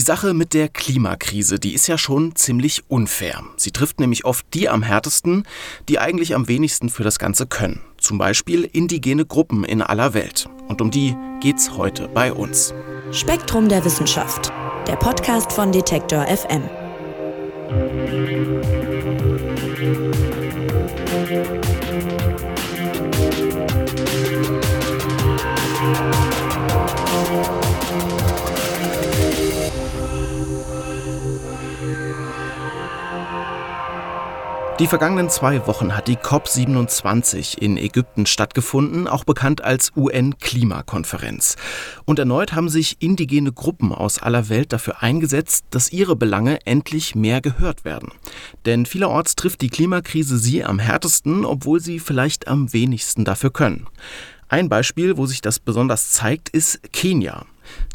Die Sache mit der Klimakrise, die ist ja schon ziemlich unfair. Sie trifft nämlich oft die am härtesten, die eigentlich am wenigsten für das Ganze können. Zum Beispiel indigene Gruppen in aller Welt. Und um die geht's heute bei uns. Spektrum der Wissenschaft, der Podcast von Detektor FM. Die vergangenen zwei Wochen hat die COP27 in Ägypten stattgefunden, auch bekannt als UN-Klimakonferenz. Und erneut haben sich indigene Gruppen aus aller Welt dafür eingesetzt, dass ihre Belange endlich mehr gehört werden. Denn vielerorts trifft die Klimakrise sie am härtesten, obwohl sie vielleicht am wenigsten dafür können. Ein Beispiel, wo sich das besonders zeigt, ist Kenia.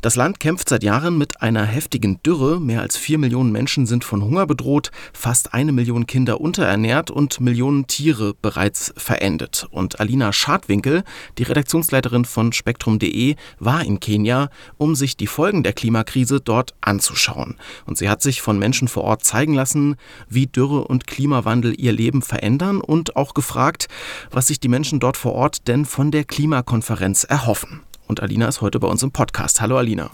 Das Land kämpft seit Jahren mit einer heftigen Dürre. Mehr als vier Millionen Menschen sind von Hunger bedroht, fast eine Million Kinder unterernährt und Millionen Tiere bereits verendet. Und Alina Schadwinkel, die Redaktionsleiterin von Spektrum.de, war in Kenia, um sich die Folgen der Klimakrise dort anzuschauen. Und sie hat sich von Menschen vor Ort zeigen lassen, wie Dürre und Klimawandel ihr Leben verändern und auch gefragt, was sich die Menschen dort vor Ort denn von der Klimakonferenz erhoffen. Und Alina ist heute bei uns im Podcast. Hallo Alina.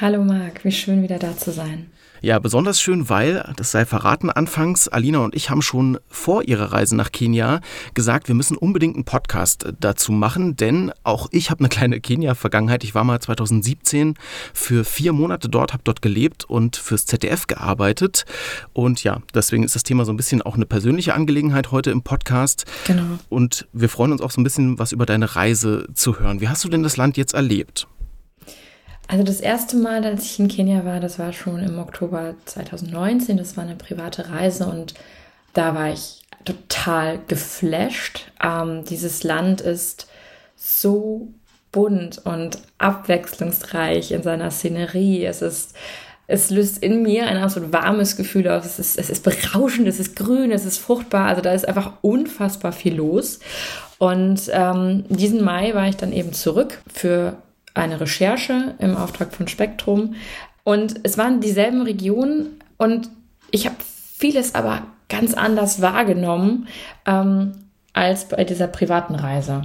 Hallo Marc, wie schön wieder da zu sein. Ja, besonders schön, weil, das sei verraten anfangs, Alina und ich haben schon vor ihrer Reise nach Kenia gesagt, wir müssen unbedingt einen Podcast dazu machen, denn auch ich habe eine kleine Kenia-Vergangenheit. Ich war mal 2017 für vier Monate dort, habe dort gelebt und fürs ZDF gearbeitet. Und ja, deswegen ist das Thema so ein bisschen auch eine persönliche Angelegenheit heute im Podcast. Genau. Und wir freuen uns auch so ein bisschen, was über deine Reise zu hören. Wie hast du denn das Land jetzt erlebt? Also das erste Mal, als ich in Kenia war, das war schon im Oktober 2019. Das war eine private Reise und da war ich total geflasht. Ähm, dieses Land ist so bunt und abwechslungsreich in seiner Szenerie. Es ist es löst in mir ein absolut warmes Gefühl aus. Es ist, es ist berauschend, es ist grün, es ist fruchtbar. Also da ist einfach unfassbar viel los. Und ähm, diesen Mai war ich dann eben zurück für eine Recherche im Auftrag von Spektrum. Und es waren dieselben Regionen und ich habe vieles aber ganz anders wahrgenommen ähm, als bei dieser privaten Reise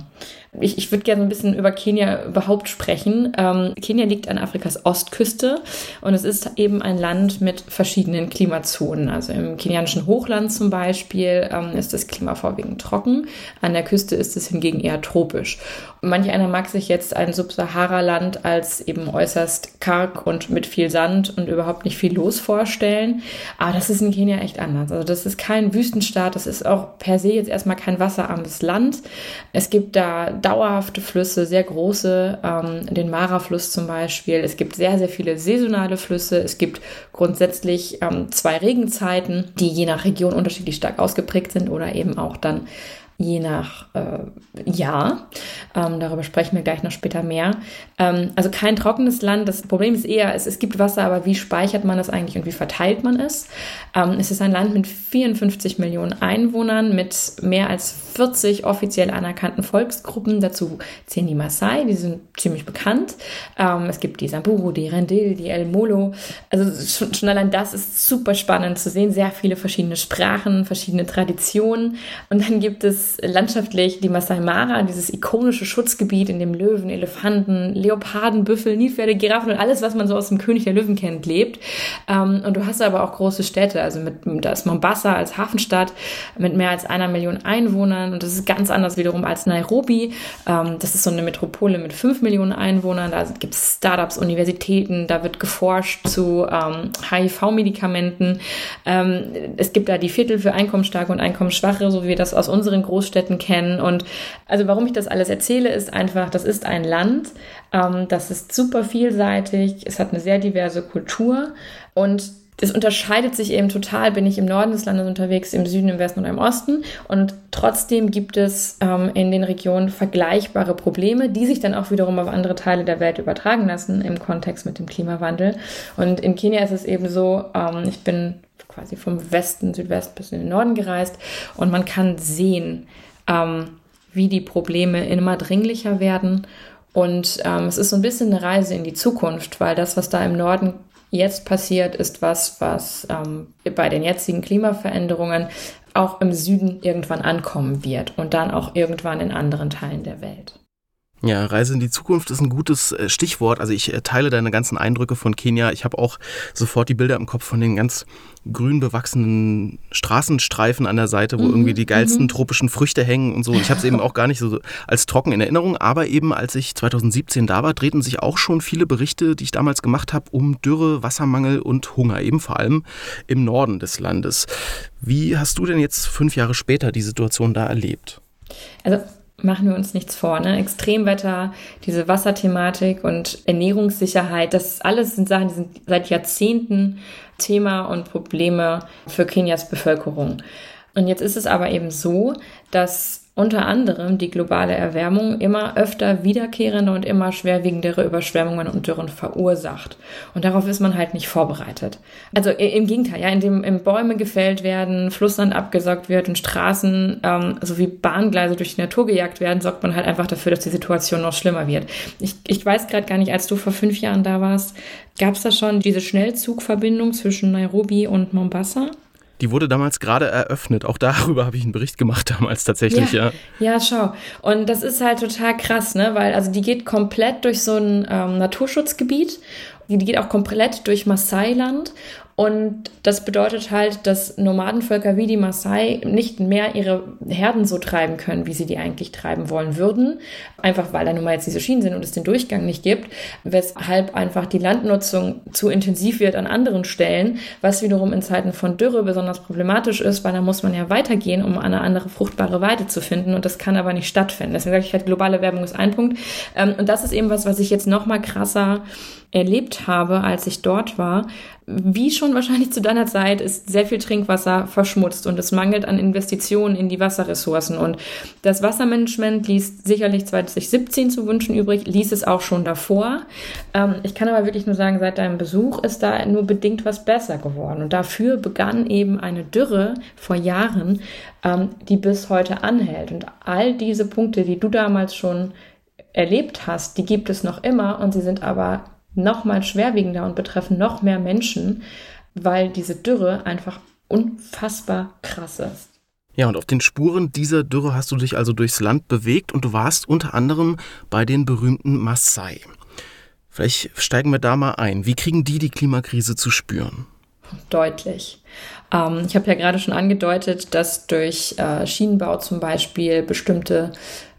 ich, ich würde gerne ein bisschen über Kenia überhaupt sprechen. Ähm, Kenia liegt an Afrikas Ostküste und es ist eben ein Land mit verschiedenen Klimazonen. Also im kenianischen Hochland zum Beispiel ähm, ist das Klima vorwiegend trocken. An der Küste ist es hingegen eher tropisch. Manch einer mag sich jetzt ein Subsahara-Land als eben äußerst karg und mit viel Sand und überhaupt nicht viel los vorstellen. Aber das ist in Kenia echt anders. Also das ist kein Wüstenstaat, das ist auch per se jetzt erstmal kein wasserarmes Land. Es gibt da dauerhafte Flüsse, sehr große, ähm, den Mara-Fluss zum Beispiel. Es gibt sehr, sehr viele saisonale Flüsse. Es gibt grundsätzlich ähm, zwei Regenzeiten, die je nach Region unterschiedlich stark ausgeprägt sind oder eben auch dann je nach äh, Jahr. Ähm, darüber sprechen wir gleich noch später mehr. Ähm, also kein trockenes Land. Das Problem ist eher, es, es gibt Wasser, aber wie speichert man das eigentlich und wie verteilt man es? Ähm, es ist ein Land mit 54 Millionen Einwohnern, mit mehr als 40 offiziell anerkannten Volksgruppen. Dazu zählen die Maasai, die sind ziemlich bekannt. Ähm, es gibt die Samburu, die Rendil, die El Molo. Also schon, schon allein das ist super spannend zu sehen. Sehr viele verschiedene Sprachen, verschiedene Traditionen. Und dann gibt es landschaftlich die Masai Mara, dieses ikonische Schutzgebiet, in dem Löwen, Elefanten, Leoparden, Büffel, Nilpferde, Giraffen und alles, was man so aus dem König der Löwen kennt, lebt. Ähm, und du hast aber auch große Städte, also mit, da ist Mombasa als Hafenstadt mit mehr als einer Million Einwohnern und das ist ganz anders wiederum als Nairobi. Ähm, das ist so eine Metropole mit fünf Millionen Einwohnern, da gibt es Startups, Universitäten, da wird geforscht zu ähm, HIV-Medikamenten. es gibt da die Viertel für Einkommensstarke und Einkommensschwache, so wie wir das aus unseren großen Großstädten kennen. Und also warum ich das alles erzähle, ist einfach, das ist ein Land, ähm, das ist super vielseitig, es hat eine sehr diverse Kultur und es unterscheidet sich eben total, bin ich im Norden des Landes unterwegs, im Süden, im Westen oder im Osten. Und trotzdem gibt es ähm, in den Regionen vergleichbare Probleme, die sich dann auch wiederum auf andere Teile der Welt übertragen lassen im Kontext mit dem Klimawandel. Und in Kenia ist es eben so, ähm, ich bin quasi vom Westen, Südwest bis in den Norden gereist und man kann sehen, ähm, wie die Probleme immer dringlicher werden. Und ähm, es ist so ein bisschen eine Reise in die Zukunft, weil das, was da im Norden jetzt passiert, ist was, was ähm, bei den jetzigen Klimaveränderungen auch im Süden irgendwann ankommen wird und dann auch irgendwann in anderen Teilen der Welt. Ja, Reise in die Zukunft ist ein gutes äh, Stichwort. Also ich äh, teile deine ganzen Eindrücke von Kenia. Ich habe auch sofort die Bilder im Kopf von den ganz grün bewachsenen Straßenstreifen an der Seite, wo mhm, irgendwie die geilsten mhm. tropischen Früchte hängen und so. Ich habe es eben auch gar nicht so als trocken in Erinnerung, aber eben als ich 2017 da war, drehten sich auch schon viele Berichte, die ich damals gemacht habe, um Dürre, Wassermangel und Hunger, eben vor allem im Norden des Landes. Wie hast du denn jetzt fünf Jahre später die Situation da erlebt? Also machen wir uns nichts vor. Ne? Extremwetter, diese Wasserthematik und Ernährungssicherheit, das alles sind Sachen, die sind seit Jahrzehnten Thema und Probleme für Kenias Bevölkerung. Und jetzt ist es aber eben so, dass unter anderem die globale Erwärmung immer öfter wiederkehrende und immer schwerwiegendere Überschwemmungen und Dürren verursacht. Und darauf ist man halt nicht vorbereitet. Also im Gegenteil, ja, indem in Bäume gefällt werden, Flussland abgesaugt wird und Straßen ähm, sowie Bahngleise durch die Natur gejagt werden, sorgt man halt einfach dafür, dass die Situation noch schlimmer wird. Ich, ich weiß gerade gar nicht, als du vor fünf Jahren da warst, gab es da schon diese Schnellzugverbindung zwischen Nairobi und Mombasa? Die wurde damals gerade eröffnet. Auch darüber habe ich einen Bericht gemacht damals tatsächlich, ja. Ja, ja schau. Und das ist halt total krass, ne? Weil also die geht komplett durch so ein ähm, Naturschutzgebiet. Die geht auch komplett durch Maasai-Land und das bedeutet halt, dass Nomadenvölker wie die Maasai nicht mehr ihre Herden so treiben können, wie sie die eigentlich treiben wollen würden. Einfach weil da nun mal jetzt diese Schienen sind und es den Durchgang nicht gibt, weshalb einfach die Landnutzung zu intensiv wird an anderen Stellen, was wiederum in Zeiten von Dürre besonders problematisch ist, weil da muss man ja weitergehen, um eine andere fruchtbare Weide zu finden und das kann aber nicht stattfinden. Deswegen sage ich halt, globale Werbung ist ein Punkt. Ähm, und das ist eben was, was ich jetzt noch mal krasser erlebt habe, als ich dort war, wie schon wahrscheinlich zu deiner Zeit, ist sehr viel Trinkwasser verschmutzt und es mangelt an Investitionen in die Wasserressourcen. Und das Wassermanagement ließ sicherlich 2017 zu wünschen übrig, ließ es auch schon davor. Ähm, ich kann aber wirklich nur sagen, seit deinem Besuch ist da nur bedingt was besser geworden. Und dafür begann eben eine Dürre vor Jahren, ähm, die bis heute anhält. Und all diese Punkte, die du damals schon erlebt hast, die gibt es noch immer und sie sind aber noch mal schwerwiegender und betreffen noch mehr Menschen, weil diese Dürre einfach unfassbar krass ist. Ja, und auf den Spuren dieser Dürre hast du dich also durchs Land bewegt und du warst unter anderem bei den berühmten Maasai. Vielleicht steigen wir da mal ein. Wie kriegen die die Klimakrise zu spüren? Deutlich. Ähm, ich habe ja gerade schon angedeutet, dass durch äh, Schienenbau zum Beispiel bestimmte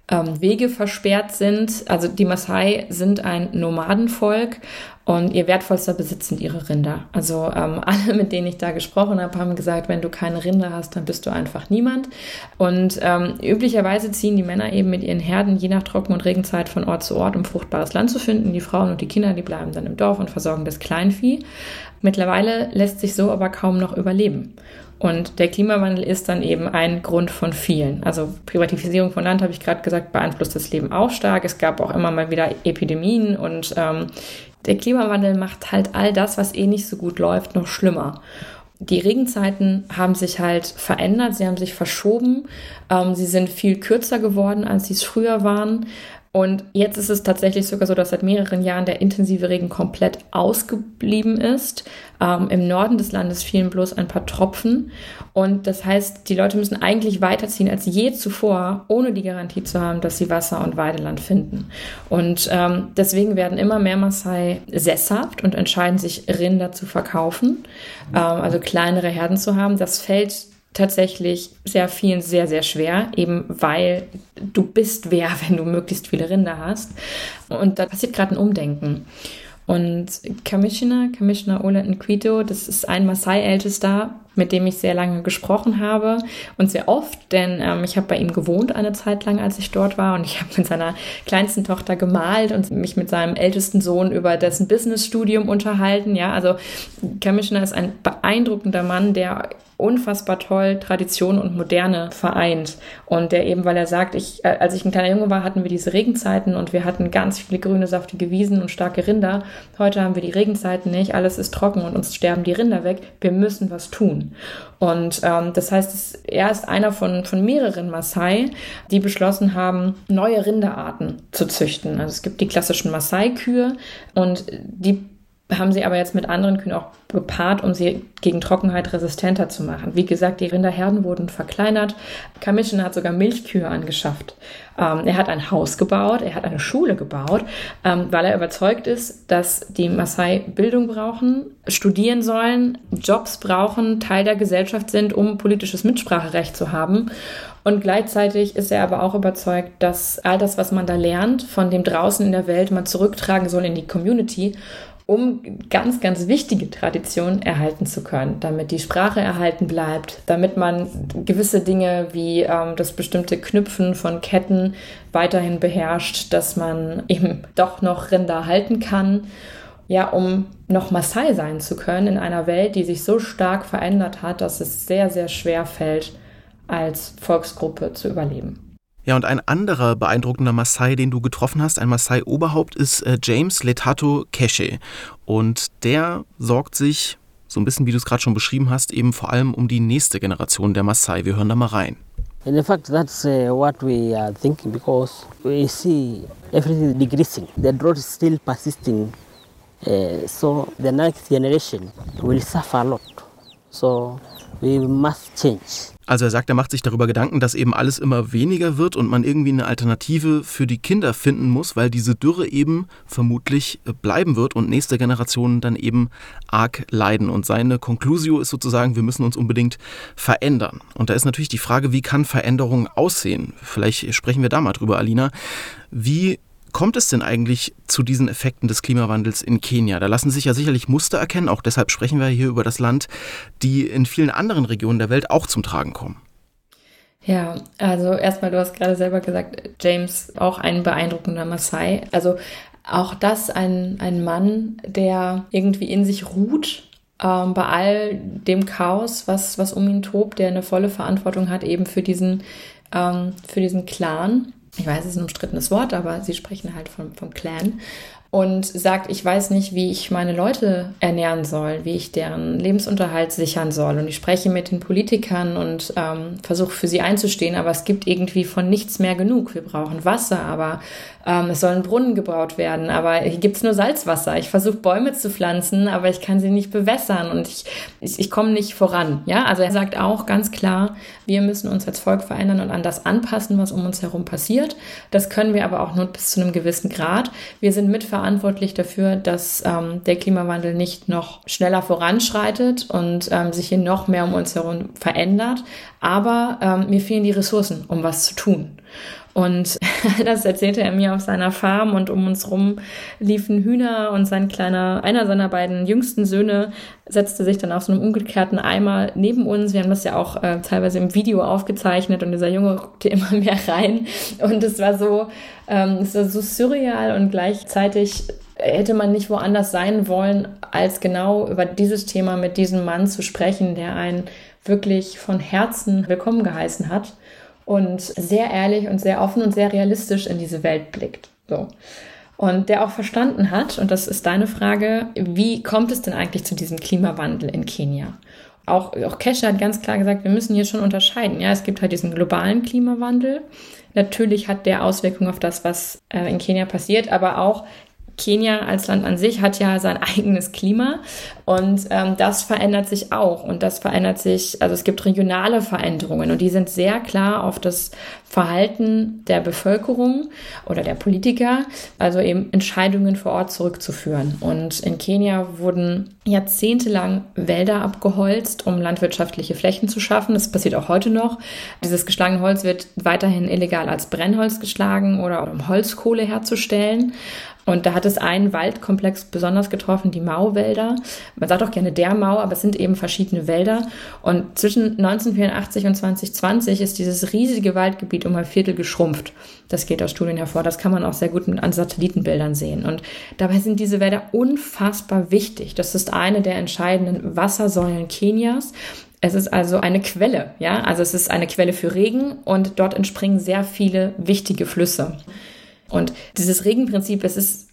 ähm, Wege versperrt sind. Also die Maasai sind ein Nomadenvolk und ihr wertvollster Besitz sind ihre Rinder. Also ähm, alle, mit denen ich da gesprochen habe, haben gesagt, wenn du keine Rinder hast, dann bist du einfach niemand. Und ähm, üblicherweise ziehen die Männer eben mit ihren Herden je nach Trocken- und Regenzeit von Ort zu Ort, um fruchtbares Land zu finden. Die Frauen und die Kinder, die bleiben dann im Dorf und versorgen das Kleinvieh. Mittlerweile lässt sich so aber kaum noch überleben. Und der Klimawandel ist dann eben ein Grund von vielen. Also Privatisierung von Land, habe ich gerade gesagt, beeinflusst das Leben auch stark. Es gab auch immer mal wieder Epidemien und ähm, der Klimawandel macht halt all das, was eh nicht so gut läuft, noch schlimmer. Die Regenzeiten haben sich halt verändert, sie haben sich verschoben, ähm, sie sind viel kürzer geworden, als sie es früher waren. Und jetzt ist es tatsächlich sogar so, dass seit mehreren Jahren der intensive Regen komplett ausgeblieben ist. Ähm, Im Norden des Landes fielen bloß ein paar Tropfen. Und das heißt, die Leute müssen eigentlich weiterziehen als je zuvor, ohne die Garantie zu haben, dass sie Wasser und Weideland finden. Und ähm, deswegen werden immer mehr Maasai sesshaft und entscheiden sich, Rinder zu verkaufen, ähm, also kleinere Herden zu haben. Das fällt tatsächlich sehr vielen sehr, sehr schwer, eben weil du bist wer, wenn du möglichst viele Rinder hast. Und da passiert gerade ein Umdenken. Und Commissioner, Commissioner Ola Nquito, das ist ein Maasai-Ältester, mit dem ich sehr lange gesprochen habe und sehr oft, denn ähm, ich habe bei ihm gewohnt eine Zeit lang, als ich dort war und ich habe mit seiner kleinsten Tochter gemalt und mich mit seinem ältesten Sohn über dessen Businessstudium unterhalten. Ja, also Commissioner ist ein beeindruckender Mann, der unfassbar toll Tradition und Moderne vereint. Und der eben, weil er sagt, ich, äh, als ich ein kleiner Junge war, hatten wir diese Regenzeiten und wir hatten ganz viele grüne, saftige Wiesen und starke Rinder. Heute haben wir die Regenzeiten nicht, alles ist trocken und uns sterben die Rinder weg. Wir müssen was tun. Und ähm, das heißt, er ist einer von, von mehreren Maasai, die beschlossen haben, neue Rinderarten zu züchten. Also es gibt die klassischen Maasai-Kühe und die haben sie aber jetzt mit anderen Kühen auch gepaart, um sie gegen Trockenheit resistenter zu machen. Wie gesagt, die Rinderherden wurden verkleinert. Commission hat sogar Milchkühe angeschafft. Ähm, er hat ein Haus gebaut, er hat eine Schule gebaut, ähm, weil er überzeugt ist, dass die Maasai Bildung brauchen, studieren sollen, Jobs brauchen, Teil der Gesellschaft sind, um politisches Mitspracherecht zu haben. Und gleichzeitig ist er aber auch überzeugt, dass all das, was man da lernt, von dem draußen in der Welt man zurücktragen soll in die Community um ganz, ganz wichtige Traditionen erhalten zu können, damit die Sprache erhalten bleibt, damit man gewisse Dinge wie ähm, das bestimmte Knüpfen von Ketten weiterhin beherrscht, dass man eben doch noch Rinder halten kann. Ja, um noch Maasai sein zu können in einer Welt, die sich so stark verändert hat, dass es sehr, sehr schwer fällt, als Volksgruppe zu überleben. Ja, und ein anderer beeindruckender Maasai, den du getroffen hast, ein Maasai-Oberhaupt, ist äh, James Letato Keshe. Und der sorgt sich, so ein bisschen wie du es gerade schon beschrieben hast, eben vor allem um die nächste Generation der Maasai. Wir hören da mal rein. In fact, that's uh, what we are thinking because we see everything decreasing. The drought is still persisting. Uh, so the next generation will suffer a lot. So we must change. Also er sagt, er macht sich darüber Gedanken, dass eben alles immer weniger wird und man irgendwie eine Alternative für die Kinder finden muss, weil diese Dürre eben vermutlich äh, bleiben wird und nächste Generationen dann eben arg leiden. Und seine Conclusio ist sozusagen, wir müssen uns unbedingt verändern. Und da ist natürlich die Frage, wie kann Veränderung aussehen? Vielleicht sprechen wir da mal drüber, Alina. Wie kommt es denn eigentlich zu diesen Effekten des Klimawandels in Kenia? Da lassen sich ja sicherlich Muster erkennen, auch deshalb sprechen wir hier über das Land, die in vielen anderen Regionen der Welt auch zum Tragen kommen. Ja, also erstmal, du hast gerade selber gesagt, James, auch ein beeindruckender Maasai. Also auch das ein, ein Mann, der irgendwie in sich ruht, ähm, bei all dem Chaos, was, was um ihn tobt, der eine volle Verantwortung hat eben für diesen, ähm, für diesen Clan ich weiß, es ist ein umstrittenes Wort, aber sie sprechen halt vom, vom Clan und sagt, ich weiß nicht, wie ich meine Leute ernähren soll, wie ich deren Lebensunterhalt sichern soll. Und ich spreche mit den Politikern und ähm, versuche für sie einzustehen, aber es gibt irgendwie von nichts mehr genug. Wir brauchen Wasser, aber ähm, es sollen Brunnen gebaut werden, aber hier gibt's nur Salzwasser. Ich versuche Bäume zu pflanzen, aber ich kann sie nicht bewässern und ich, ich, ich komme nicht voran. Ja, also er sagt auch ganz klar, wir müssen uns als Volk verändern und an das anpassen, was um uns herum passiert. Das können wir aber auch nur bis zu einem gewissen Grad. Wir sind mitverantwortlich dafür, dass ähm, der Klimawandel nicht noch schneller voranschreitet und ähm, sich hier noch mehr um uns herum verändert. Aber ähm, mir fehlen die Ressourcen, um was zu tun. Und das erzählte er mir auf seiner Farm und um uns rum liefen Hühner und sein kleiner, einer seiner beiden jüngsten Söhne setzte sich dann auf so einem umgekehrten Eimer neben uns. Wir haben das ja auch äh, teilweise im Video aufgezeichnet und dieser Junge guckte immer mehr rein und es war so, ähm, es war so surreal und gleichzeitig hätte man nicht woanders sein wollen, als genau über dieses Thema mit diesem Mann zu sprechen, der einen wirklich von Herzen willkommen geheißen hat und sehr ehrlich und sehr offen und sehr realistisch in diese Welt blickt. So. Und der auch verstanden hat, und das ist deine Frage, wie kommt es denn eigentlich zu diesem Klimawandel in Kenia? Auch, auch Kesha hat ganz klar gesagt, wir müssen hier schon unterscheiden. Ja, es gibt halt diesen globalen Klimawandel. Natürlich hat der Auswirkungen auf das, was äh, in Kenia passiert, aber auch Kenia als Land an sich hat ja sein eigenes Klima und ähm, das verändert sich auch und das verändert sich, also es gibt regionale Veränderungen und die sind sehr klar auf das Verhalten der Bevölkerung oder der Politiker, also eben Entscheidungen vor Ort zurückzuführen. Und in Kenia wurden jahrzehntelang Wälder abgeholzt, um landwirtschaftliche Flächen zu schaffen. Das passiert auch heute noch. Dieses geschlagene Holz wird weiterhin illegal als Brennholz geschlagen oder um Holzkohle herzustellen. Und da hat es einen Waldkomplex besonders getroffen, die Mauwälder. Man sagt auch gerne der Mau, aber es sind eben verschiedene Wälder. Und zwischen 1984 und 2020 ist dieses riesige Waldgebiet um ein Viertel geschrumpft. Das geht aus Studien hervor. Das kann man auch sehr gut an Satellitenbildern sehen. Und dabei sind diese Wälder unfassbar wichtig. Das ist eine der entscheidenden Wassersäulen Kenias. Es ist also eine Quelle, ja, also es ist eine Quelle für Regen und dort entspringen sehr viele wichtige Flüsse. Und dieses Regenprinzip, es ist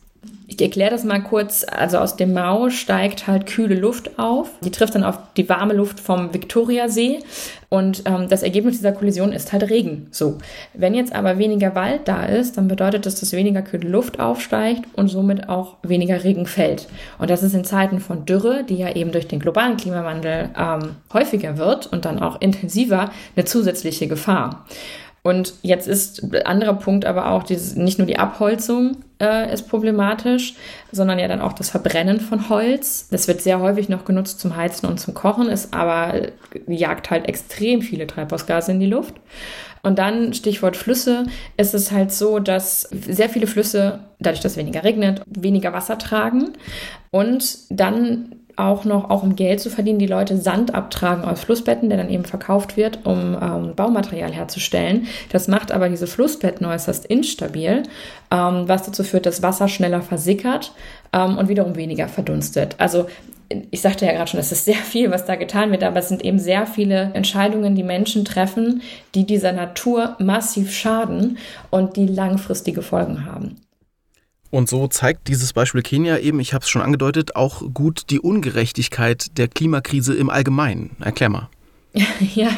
Ich erkläre das mal kurz. Also aus dem Mau steigt halt kühle Luft auf. Die trifft dann auf die warme Luft vom Viktoriasee. Und ähm, das Ergebnis dieser Kollision ist halt Regen. So. Wenn jetzt aber weniger Wald da ist, dann bedeutet das, dass weniger kühle Luft aufsteigt und somit auch weniger Regen fällt. Und das ist in Zeiten von Dürre, die ja eben durch den globalen Klimawandel ähm, häufiger wird und dann auch intensiver, eine zusätzliche Gefahr. Und jetzt ist anderer Punkt aber auch, dieses, nicht nur die Abholzung äh, ist problematisch, sondern ja dann auch das Verbrennen von Holz. Das wird sehr häufig noch genutzt zum Heizen und zum Kochen, ist aber jagt halt extrem viele Treibhausgase in die Luft. Und dann, Stichwort Flüsse, ist es halt so, dass sehr viele Flüsse, dadurch, dass weniger regnet, weniger Wasser tragen und dann auch noch, auch um Geld zu verdienen, die Leute Sand abtragen aus Flussbetten, der dann eben verkauft wird, um ähm, Baumaterial herzustellen. Das macht aber diese Flussbetten äußerst instabil, ähm, was dazu führt, dass Wasser schneller versickert ähm, und wiederum weniger verdunstet. Also ich sagte ja gerade schon, es ist sehr viel, was da getan wird, aber es sind eben sehr viele Entscheidungen, die Menschen treffen, die dieser Natur massiv schaden und die langfristige Folgen haben. Und so zeigt dieses Beispiel Kenia eben, ich habe es schon angedeutet, auch gut die Ungerechtigkeit der Klimakrise im Allgemeinen. Erklär mal. Ja,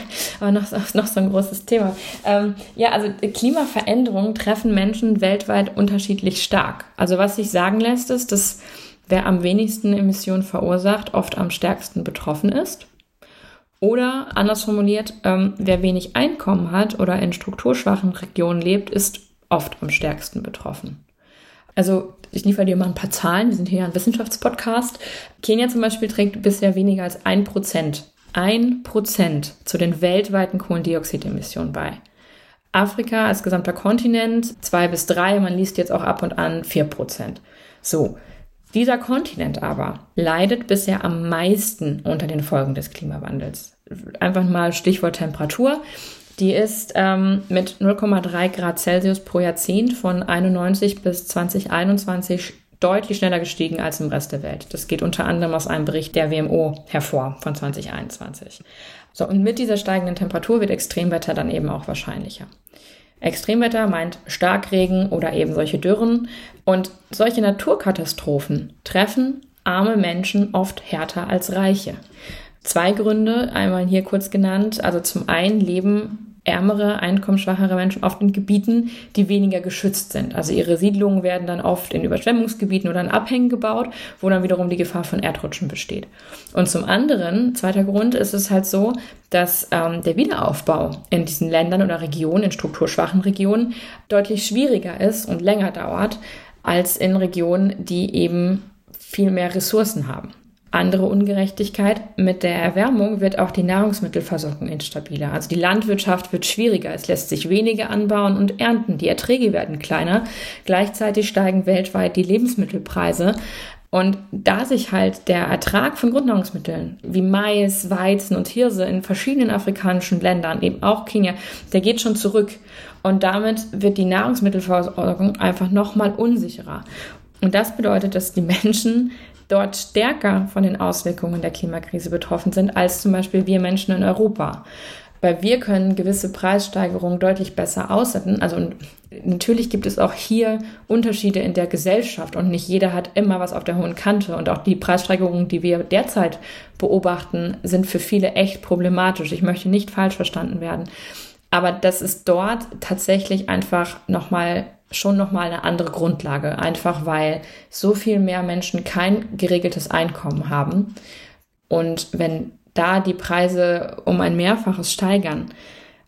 aber noch, noch so ein großes Thema. Ähm, ja, also Klimaveränderungen treffen Menschen weltweit unterschiedlich stark. Also was sich sagen lässt, ist, dass wer am wenigsten Emissionen verursacht, oft am stärksten betroffen ist. Oder anders formuliert, ähm, wer wenig Einkommen hat oder in strukturschwachen Regionen lebt, ist oft am stärksten betroffen. Also ich liefere dir mal ein paar Zahlen. Wir sind hier ein Wissenschaftspodcast. Kenia zum Beispiel trägt bisher weniger als ein Prozent, ein Prozent zu den weltweiten Kohlendioxidemissionen bei. Afrika als gesamter Kontinent zwei bis drei, man liest jetzt auch ab und an vier Prozent. So. Dieser Kontinent aber leidet bisher am meisten unter den Folgen des Klimawandels. Einfach mal Stichwort Temperatur. Die ist ähm, mit 0,3 Grad Celsius pro Jahrzehnt von 91 bis 2021 deutlich schneller gestiegen als im Rest der Welt. Das geht unter anderem aus einem Bericht der WMO hervor von 2021. So, und mit dieser steigenden Temperatur wird Extremwetter dann eben auch wahrscheinlicher. Extremwetter meint Starkregen oder eben solche Dürren. Und solche Naturkatastrophen treffen arme Menschen oft härter als reiche. Zwei Gründe, einmal hier kurz genannt. Also zum einen leben ärmere, einkommensschwachere Menschen oft in Gebieten, die weniger geschützt sind. Also ihre Siedlungen werden dann oft in Überschwemmungsgebieten oder in Abhängen gebaut, wo dann wiederum die Gefahr von Erdrutschen besteht. Und zum anderen, zweiter Grund, ist es halt so, dass ähm, der Wiederaufbau in diesen Ländern oder Regionen, in strukturschwachen Regionen, deutlich schwieriger ist und länger dauert als in Regionen, die eben viel mehr Ressourcen haben. Andere Ungerechtigkeit, mit der Erwärmung wird auch die Nahrungsmittelversorgung instabiler. Also die Landwirtschaft wird schwieriger, es lässt sich weniger anbauen und ernten, die Erträge werden kleiner. Gleichzeitig steigen weltweit die Lebensmittelpreise. Und da sich halt der Ertrag von Grundnahrungsmitteln wie Mais, Weizen und Hirse in verschiedenen afrikanischen Ländern, eben auch Kenia, der geht schon zurück. Und damit wird die Nahrungsmittelversorgung einfach nochmal unsicherer. Und das bedeutet, dass die Menschen dort stärker von den Auswirkungen der Klimakrise betroffen sind als zum Beispiel wir Menschen in Europa. Weil wir können gewisse Preissteigerungen deutlich besser aussetzen. Also natürlich gibt es auch hier Unterschiede in der Gesellschaft und nicht jeder hat immer was auf der hohen Kante. Und auch die Preissteigerungen, die wir derzeit beobachten, sind für viele echt problematisch. Ich möchte nicht falsch verstanden werden. Aber das ist dort tatsächlich einfach nochmal schon nochmal eine andere Grundlage, einfach weil so viel mehr Menschen kein geregeltes Einkommen haben. Und wenn da die Preise um ein Mehrfaches steigern,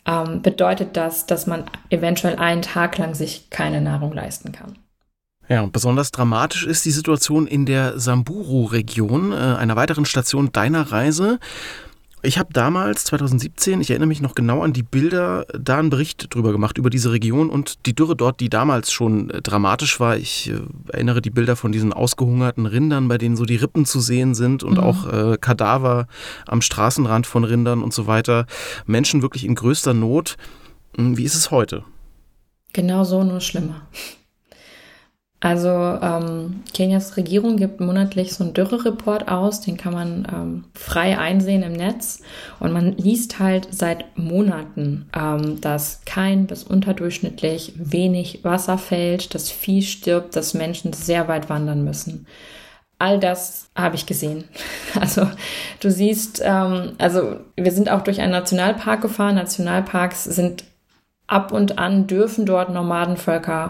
ähm, bedeutet das, dass man eventuell einen Tag lang sich keine Nahrung leisten kann. Ja, besonders dramatisch ist die Situation in der Samburu-Region, äh, einer weiteren Station deiner Reise. Ich habe damals, 2017, ich erinnere mich noch genau an die Bilder, da einen Bericht drüber gemacht, über diese Region und die Dürre dort, die damals schon äh, dramatisch war. Ich äh, erinnere die Bilder von diesen ausgehungerten Rindern, bei denen so die Rippen zu sehen sind und mhm. auch äh, Kadaver am Straßenrand von Rindern und so weiter. Menschen wirklich in größter Not. Hm, wie ist es heute? Genau so, nur schlimmer. Also ähm, Kenias Regierung gibt monatlich so einen Dürrereport aus, den kann man ähm, frei einsehen im Netz und man liest halt seit Monaten, ähm, dass kein bis unterdurchschnittlich wenig Wasser fällt, dass Vieh stirbt, dass Menschen sehr weit wandern müssen. All das habe ich gesehen. Also du siehst, ähm, also wir sind auch durch einen Nationalpark gefahren. Nationalparks sind ab und an dürfen dort Nomadenvölker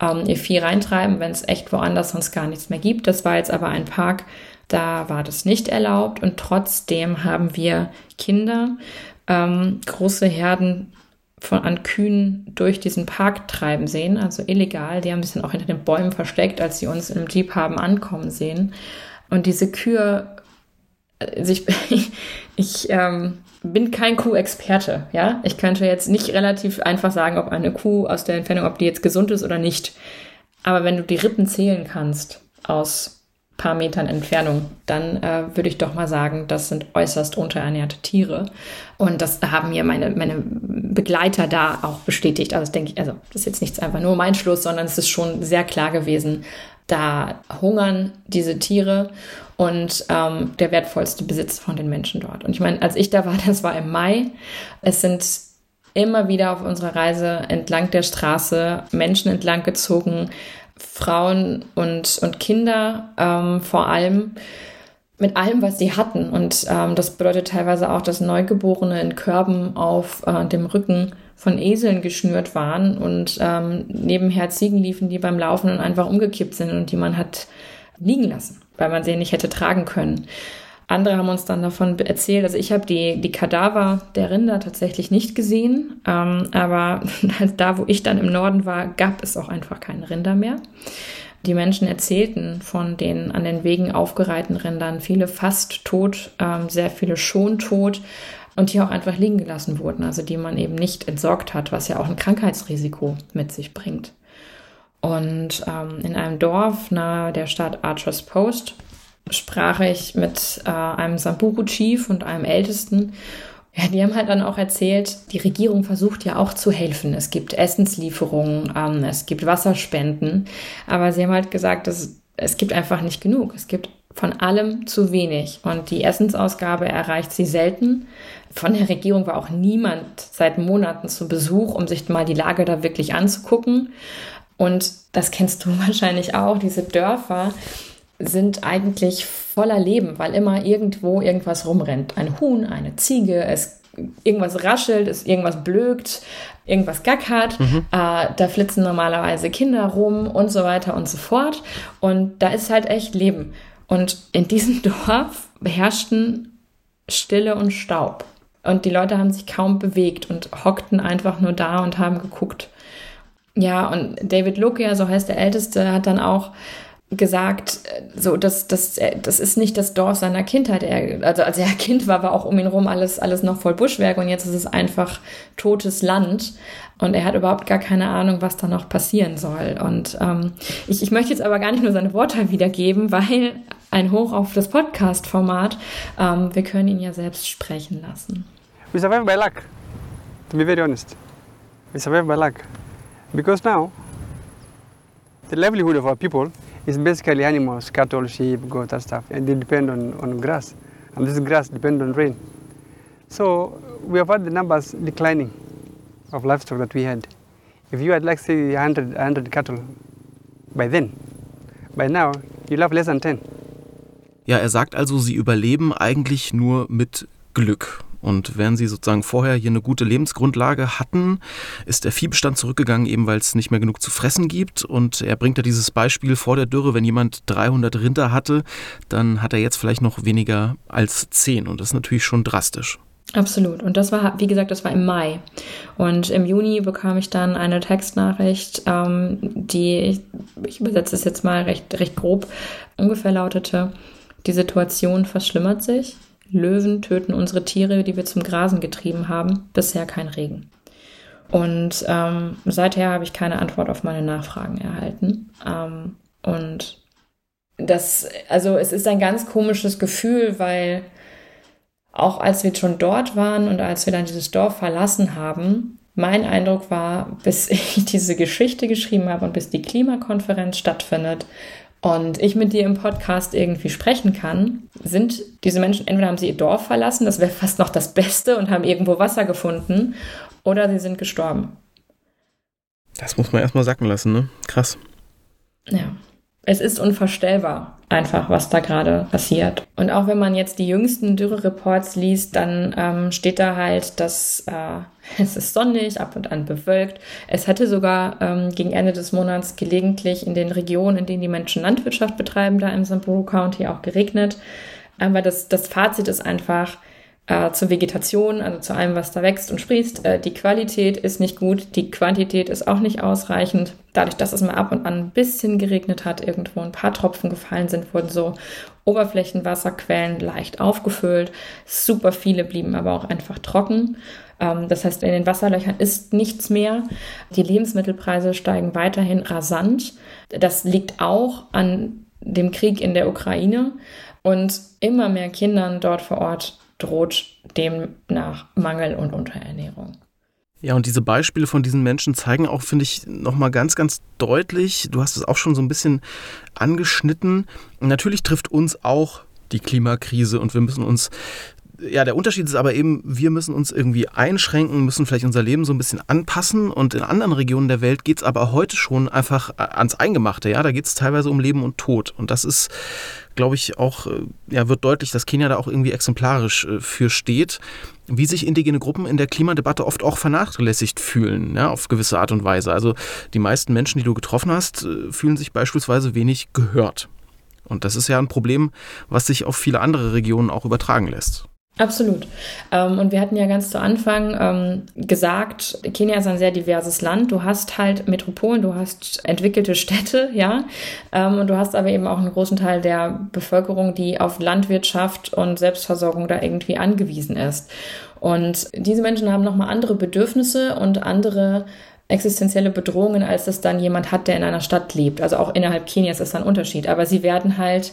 ähm, ihr Vieh reintreiben, wenn es echt woanders sonst gar nichts mehr gibt. Das war jetzt aber ein Park, da war das nicht erlaubt und trotzdem haben wir Kinder, ähm, große Herden von an Kühen durch diesen Park treiben sehen, also illegal. Die haben sich dann auch hinter den Bäumen versteckt, als sie uns im Jeep haben ankommen sehen. Und diese Kühe, also ich, ich ähm, bin kein Kuhexperte, ja. Ich könnte jetzt nicht relativ einfach sagen, ob eine Kuh aus der Entfernung, ob die jetzt gesund ist oder nicht. Aber wenn du die Rippen zählen kannst aus paar Metern Entfernung, dann äh, würde ich doch mal sagen, das sind äußerst unterernährte Tiere. Und das haben mir meine, meine Begleiter da auch bestätigt. Also das denke ich, also das ist jetzt nichts einfach nur mein Schluss, sondern es ist schon sehr klar gewesen, da hungern diese Tiere und ähm, der wertvollste Besitz von den Menschen dort. Und ich meine, als ich da war, das war im Mai. Es sind immer wieder auf unserer Reise entlang der Straße Menschen entlang gezogen, Frauen und, und Kinder ähm, vor allem mit allem, was sie hatten. Und ähm, das bedeutet teilweise auch, dass Neugeborene in Körben auf äh, dem Rücken von Eseln geschnürt waren und ähm, nebenher Ziegen liefen, die beim Laufen einfach umgekippt sind und die man hat liegen lassen weil man sie nicht hätte tragen können. Andere haben uns dann davon erzählt, also ich habe die, die Kadaver der Rinder tatsächlich nicht gesehen, ähm, aber da, wo ich dann im Norden war, gab es auch einfach keine Rinder mehr. Die Menschen erzählten von den an den Wegen aufgereihten Rindern, viele fast tot, ähm, sehr viele schon tot und die auch einfach liegen gelassen wurden, also die man eben nicht entsorgt hat, was ja auch ein Krankheitsrisiko mit sich bringt. Und ähm, in einem Dorf nahe der Stadt Archers Post sprach ich mit äh, einem Samburu-Chief und einem Ältesten. Ja, die haben halt dann auch erzählt, die Regierung versucht ja auch zu helfen. Es gibt Essenslieferungen, ähm, es gibt Wasserspenden, aber sie haben halt gesagt, dass es gibt einfach nicht genug. Es gibt von allem zu wenig und die Essensausgabe erreicht sie selten. Von der Regierung war auch niemand seit Monaten zu Besuch, um sich mal die Lage da wirklich anzugucken. Und das kennst du wahrscheinlich auch, diese Dörfer sind eigentlich voller Leben, weil immer irgendwo irgendwas rumrennt. Ein Huhn, eine Ziege, es irgendwas raschelt, es irgendwas blökt, irgendwas gackert, mhm. äh, da flitzen normalerweise Kinder rum und so weiter und so fort. Und da ist halt echt Leben. Und in diesem Dorf herrschten Stille und Staub. Und die Leute haben sich kaum bewegt und hockten einfach nur da und haben geguckt. Ja, und David Lokia, so heißt der Älteste, hat dann auch gesagt, so, das, das, das ist nicht das Dorf seiner Kindheit. Er, also als er Kind war, war auch um ihn rum alles, alles noch voll Buschwerk und jetzt ist es einfach totes Land. Und er hat überhaupt gar keine Ahnung, was da noch passieren soll. Und ähm, ich, ich möchte jetzt aber gar nicht nur seine Worte wiedergeben, weil ein Hoch auf das Podcast-Format, ähm, wir können ihn ja selbst sprechen lassen. We survive by luck, to be very honest. We survive by luck. Because now, the livelihood of our people is basically animals, cattle, sheep, goats, and stuff, and they depend on, on grass. And this grass depends on rain. So we have had the numbers declining of livestock that we had. If you had, like, say, 100, 100 cattle by then, by now, you'll have less than 10. Ja, er sagt also, sie überleben eigentlich nur mit Glück. Und während sie sozusagen vorher hier eine gute Lebensgrundlage hatten, ist der Viehbestand zurückgegangen, eben weil es nicht mehr genug zu fressen gibt. Und er bringt ja dieses Beispiel vor der Dürre, wenn jemand 300 Rinder hatte, dann hat er jetzt vielleicht noch weniger als 10. Und das ist natürlich schon drastisch. Absolut. Und das war, wie gesagt, das war im Mai. Und im Juni bekam ich dann eine Textnachricht, ähm, die, ich, ich übersetze es jetzt mal recht, recht grob, ungefähr lautete, die Situation verschlimmert sich. Löwen töten unsere Tiere, die wir zum Grasen getrieben haben. Bisher kein Regen. Und ähm, seither habe ich keine Antwort auf meine Nachfragen erhalten. Ähm, und das, also es ist ein ganz komisches Gefühl, weil auch als wir schon dort waren und als wir dann dieses Dorf verlassen haben, mein Eindruck war, bis ich diese Geschichte geschrieben habe und bis die Klimakonferenz stattfindet und ich mit dir im Podcast irgendwie sprechen kann, sind diese Menschen, entweder haben sie ihr Dorf verlassen, das wäre fast noch das Beste, und haben irgendwo Wasser gefunden, oder sie sind gestorben. Das muss man erstmal sacken lassen, ne? Krass. Ja. Es ist unvorstellbar, einfach, was da gerade passiert. Und auch wenn man jetzt die jüngsten Dürre-Reports liest, dann ähm, steht da halt, dass äh, es ist sonnig, ab und an bewölkt. Es hätte sogar ähm, gegen Ende des Monats gelegentlich in den Regionen, in denen die Menschen Landwirtschaft betreiben, da im Samburu County auch geregnet. Aber das, das Fazit ist einfach, äh, zur Vegetation, also zu allem, was da wächst und sprießt. Äh, die Qualität ist nicht gut, die Quantität ist auch nicht ausreichend. Dadurch, dass es mal ab und an ein bisschen geregnet hat, irgendwo ein paar Tropfen gefallen sind, wurden so Oberflächenwasserquellen leicht aufgefüllt. Super viele blieben aber auch einfach trocken. Ähm, das heißt, in den Wasserlöchern ist nichts mehr. Die Lebensmittelpreise steigen weiterhin rasant. Das liegt auch an dem Krieg in der Ukraine und immer mehr Kindern dort vor Ort droht demnach Mangel und Unterernährung. Ja, und diese Beispiele von diesen Menschen zeigen auch, finde ich, nochmal ganz, ganz deutlich, du hast es auch schon so ein bisschen angeschnitten, natürlich trifft uns auch die Klimakrise und wir müssen uns ja, der Unterschied ist aber eben, wir müssen uns irgendwie einschränken, müssen vielleicht unser Leben so ein bisschen anpassen und in anderen Regionen der Welt geht es aber heute schon einfach ans Eingemachte, ja, da geht es teilweise um Leben und Tod und das ist, glaube ich, auch, äh, ja, wird deutlich, dass Kenia da auch irgendwie exemplarisch äh, für steht, wie sich indigene Gruppen in der Klimadebatte oft auch vernachlässigt fühlen, ja, auf gewisse Art und Weise. Also die meisten Menschen, die du getroffen hast, äh, fühlen sich beispielsweise wenig gehört. Und das ist ja ein Problem, was sich auf viele andere Regionen auch übertragen lässt. Absolut. Ähm, und wir hatten ja ganz zu Anfang ähm, gesagt, Kenia ist ein sehr diverses Land. Du hast halt Metropolen, du hast entwickelte Städte, ja. Ähm, und du hast aber eben auch einen großen Teil der Bevölkerung, die auf Landwirtschaft und Selbstversorgung da irgendwie angewiesen ist. Und diese Menschen haben nochmal andere Bedürfnisse und andere existenzielle Bedrohungen, als das dann jemand hat, der in einer Stadt lebt. Also auch innerhalb Kenias ist da ein Unterschied. Aber sie werden halt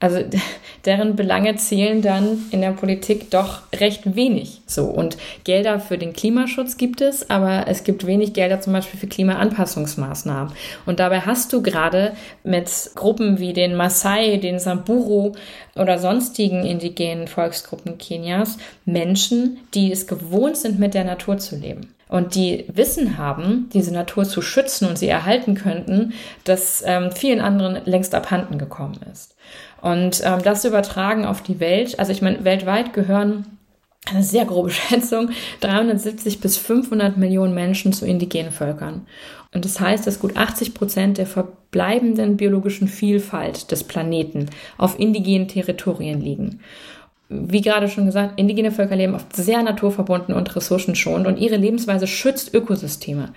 also deren Belange zählen dann in der Politik doch recht wenig. So und Gelder für den Klimaschutz gibt es, aber es gibt wenig Gelder zum Beispiel für Klimaanpassungsmaßnahmen. Und dabei hast du gerade mit Gruppen wie den Maasai, den Samburu oder sonstigen indigenen Volksgruppen Kenias Menschen, die es gewohnt sind, mit der Natur zu leben und die Wissen haben, diese Natur zu schützen und sie erhalten könnten, das ähm, vielen anderen längst abhanden gekommen ist. Und ähm, das übertragen auf die Welt, also ich meine, weltweit gehören eine sehr grobe Schätzung, 370 bis 500 Millionen Menschen zu indigenen Völkern. Und das heißt, dass gut 80 Prozent der verbleibenden biologischen Vielfalt des Planeten auf indigenen Territorien liegen wie gerade schon gesagt, indigene Völker leben oft sehr naturverbunden und ressourcenschonend und ihre Lebensweise schützt Ökosysteme.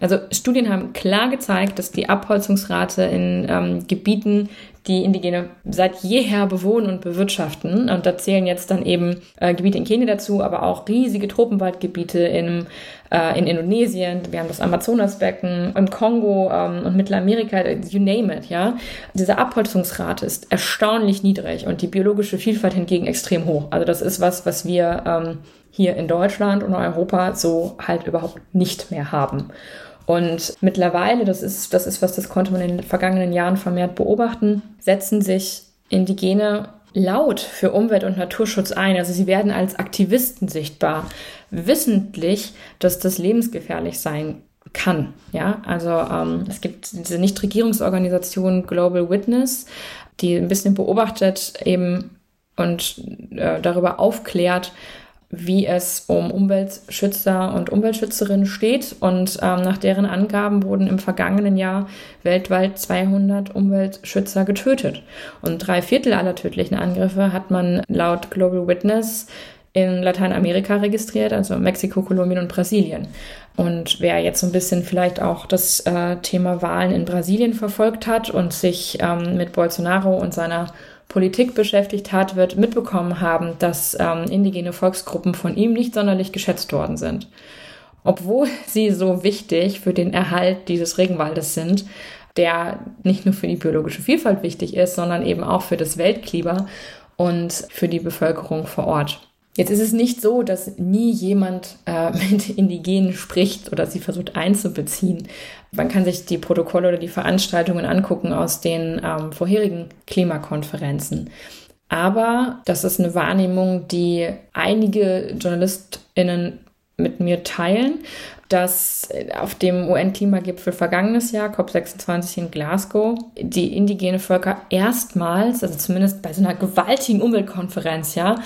Also Studien haben klar gezeigt, dass die Abholzungsrate in ähm, Gebieten, die Indigene seit jeher bewohnen und bewirtschaften, und da zählen jetzt dann eben äh, Gebiete in Kenia dazu, aber auch riesige Tropenwaldgebiete in, äh, in Indonesien, wir haben das Amazonasbecken, im Kongo ähm, und Mittelamerika, you name it, ja. Diese Abholzungsrate ist erstaunlich niedrig und die biologische Vielfalt hingegen extrem hoch. Also das ist was, was wir ähm, hier in Deutschland und Europa so halt überhaupt nicht mehr haben. Und mittlerweile, das ist, das ist was, das konnte man in den vergangenen Jahren vermehrt beobachten, setzen sich Indigene laut für Umwelt- und Naturschutz ein. Also sie werden als Aktivisten sichtbar, wissentlich, dass das lebensgefährlich sein kann. Ja, also ähm, es gibt diese Nichtregierungsorganisation Global Witness, die ein bisschen beobachtet eben und äh, darüber aufklärt, wie es um Umweltschützer und Umweltschützerinnen steht. Und ähm, nach deren Angaben wurden im vergangenen Jahr weltweit 200 Umweltschützer getötet. Und drei Viertel aller tödlichen Angriffe hat man laut Global Witness in Lateinamerika registriert, also Mexiko, Kolumbien und Brasilien. Und wer jetzt so ein bisschen vielleicht auch das äh, Thema Wahlen in Brasilien verfolgt hat und sich ähm, mit Bolsonaro und seiner Politik beschäftigt hat, wird mitbekommen haben, dass ähm, indigene Volksgruppen von ihm nicht sonderlich geschätzt worden sind. Obwohl sie so wichtig für den Erhalt dieses Regenwaldes sind, der nicht nur für die biologische Vielfalt wichtig ist, sondern eben auch für das Weltklima und für die Bevölkerung vor Ort. Jetzt ist es nicht so, dass nie jemand äh, mit Indigenen spricht oder sie versucht einzubeziehen. Man kann sich die Protokolle oder die Veranstaltungen angucken aus den ähm, vorherigen Klimakonferenzen. Aber das ist eine Wahrnehmung, die einige JournalistInnen mit mir teilen, dass auf dem UN-Klimagipfel vergangenes Jahr, COP26 in Glasgow, die indigene Völker erstmals, also zumindest bei so einer gewaltigen Umweltkonferenz, ja,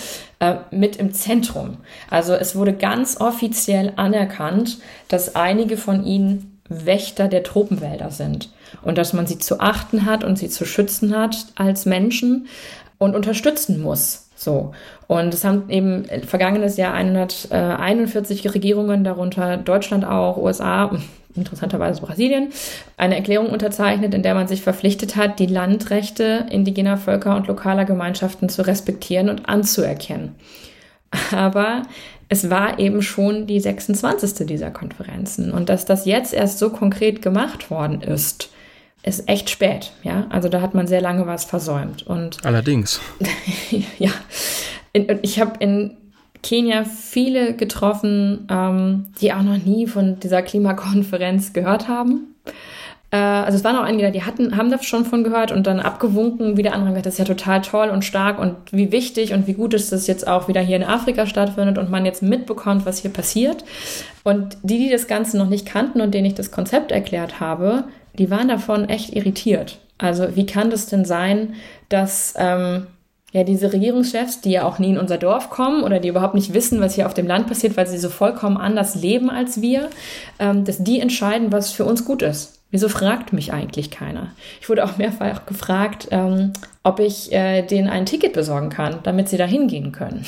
äh, mit im Zentrum. Also es wurde ganz offiziell anerkannt, dass einige von ihnen Wächter der Tropenwälder sind und dass man sie zu achten hat und sie zu schützen hat als Menschen und unterstützen muss. So. Und es haben eben vergangenes Jahr 141 Regierungen, darunter Deutschland auch, USA, interessanterweise Brasilien, eine Erklärung unterzeichnet, in der man sich verpflichtet hat, die Landrechte indigener Völker und lokaler Gemeinschaften zu respektieren und anzuerkennen. Aber es war eben schon die 26. dieser Konferenzen. Und dass das jetzt erst so konkret gemacht worden ist, ist echt spät, ja. Also da hat man sehr lange was versäumt. Und allerdings. ja, ich habe in Kenia viele getroffen, ähm, die auch noch nie von dieser Klimakonferenz gehört haben. Äh, also es waren auch einige, die hatten, haben das schon von gehört und dann abgewunken. Wieder andere haben gesagt, das ist ja total toll und stark und wie wichtig und wie gut ist das jetzt auch wieder hier in Afrika stattfindet und man jetzt mitbekommt, was hier passiert. Und die, die das Ganze noch nicht kannten und denen ich das Konzept erklärt habe, die waren davon echt irritiert. Also wie kann das denn sein, dass ähm, ja diese Regierungschefs, die ja auch nie in unser Dorf kommen oder die überhaupt nicht wissen, was hier auf dem Land passiert, weil sie so vollkommen anders leben als wir, ähm, dass die entscheiden, was für uns gut ist. Wieso fragt mich eigentlich keiner? Ich wurde auch mehrfach gefragt, ähm, ob ich äh, denen ein Ticket besorgen kann, damit sie da hingehen können.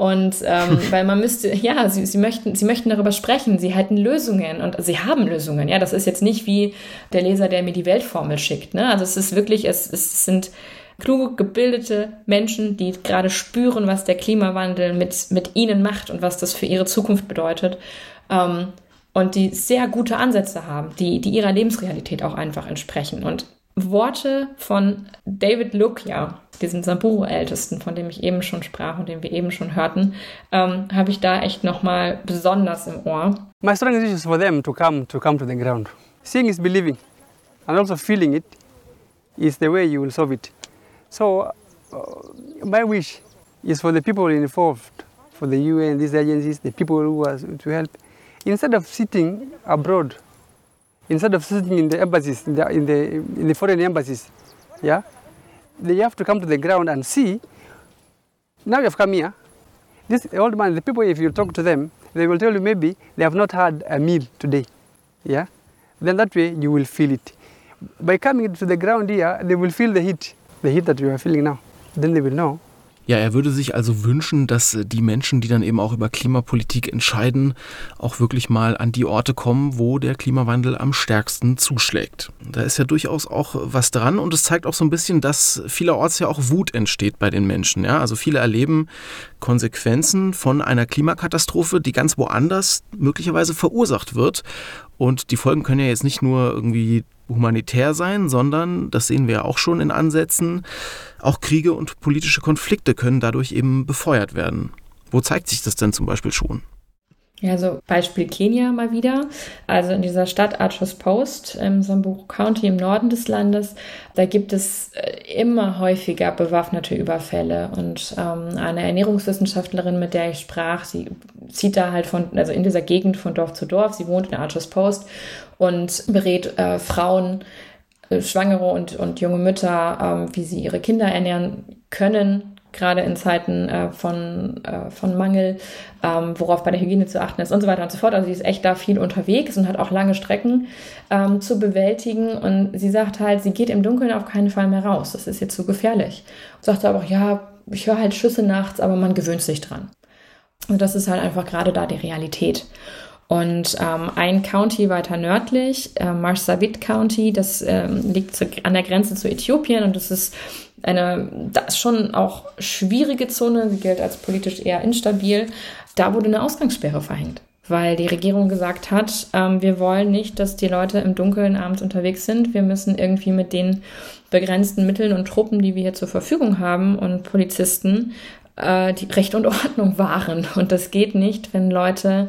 Und ähm, weil man müsste, ja, sie, sie, möchten, sie möchten darüber sprechen, sie hätten Lösungen und sie haben Lösungen. Ja, das ist jetzt nicht wie der Leser, der mir die Weltformel schickt. Ne? Also es ist wirklich, es, es sind kluge, gebildete Menschen, die gerade spüren, was der Klimawandel mit, mit ihnen macht und was das für ihre Zukunft bedeutet. Ähm, und die sehr gute Ansätze haben, die, die ihrer Lebensrealität auch einfach entsprechen. Und Worte von David Lukia, diesem Samburu-Ältesten, von dem ich eben schon sprach und den wir eben schon hörten, ähm, habe ich da echt nochmal besonders im Ohr. My strongest wish is for them to come to come to the ground. Seeing is believing, and also feeling it is the way you will solve it. So, uh, my wish is for the people involved, for the UN, these agencies, the people who are to help, instead of sitting abroad, instead of sitting in the embassies, in the, in the, in the foreign embassies, yeah, they have to come to the ground and see. Now you have come here. This old man, the people, if you talk to them, they will tell you maybe they have not had a meal today. Yeah? Then that way you will feel it. By coming to the ground here, they will feel the heat, the heat that you are feeling now. Then they will know Ja, er würde sich also wünschen, dass die Menschen, die dann eben auch über Klimapolitik entscheiden, auch wirklich mal an die Orte kommen, wo der Klimawandel am stärksten zuschlägt. Da ist ja durchaus auch was dran und es zeigt auch so ein bisschen, dass vielerorts ja auch Wut entsteht bei den Menschen. Ja? Also viele erleben Konsequenzen von einer Klimakatastrophe, die ganz woanders möglicherweise verursacht wird. Und die Folgen können ja jetzt nicht nur irgendwie humanitär sein, sondern, das sehen wir ja auch schon in Ansätzen, auch Kriege und politische Konflikte können dadurch eben befeuert werden. Wo zeigt sich das denn zum Beispiel schon? Ja, so Beispiel Kenia mal wieder. Also in dieser Stadt Archers Post im Samburu County im Norden des Landes, da gibt es äh, immer häufiger bewaffnete Überfälle. Und ähm, eine Ernährungswissenschaftlerin, mit der ich sprach, sie zieht da halt von, also in dieser Gegend von Dorf zu Dorf. Sie wohnt in Archers Post und berät äh, Frauen, äh, Schwangere und, und junge Mütter, äh, wie sie ihre Kinder ernähren können gerade in Zeiten äh, von, äh, von Mangel, ähm, worauf bei der Hygiene zu achten ist und so weiter und so fort. Also sie ist echt da viel unterwegs und hat auch lange Strecken ähm, zu bewältigen. Und sie sagt halt, sie geht im Dunkeln auf keinen Fall mehr raus. Das ist jetzt zu gefährlich. Und sagt aber auch, ja, ich höre halt Schüsse nachts, aber man gewöhnt sich dran. Und das ist halt einfach gerade da die Realität. Und ähm, ein County weiter nördlich, äh, Marsabit County, das ähm, liegt zu, an der Grenze zu Äthiopien und das ist eine, das schon auch schwierige Zone, sie gilt als politisch eher instabil. Da wurde eine Ausgangssperre verhängt, weil die Regierung gesagt hat, ähm, wir wollen nicht, dass die Leute im Dunkeln abends unterwegs sind. Wir müssen irgendwie mit den begrenzten Mitteln und Truppen, die wir hier zur Verfügung haben und Polizisten, äh, die Recht und Ordnung wahren. Und das geht nicht, wenn Leute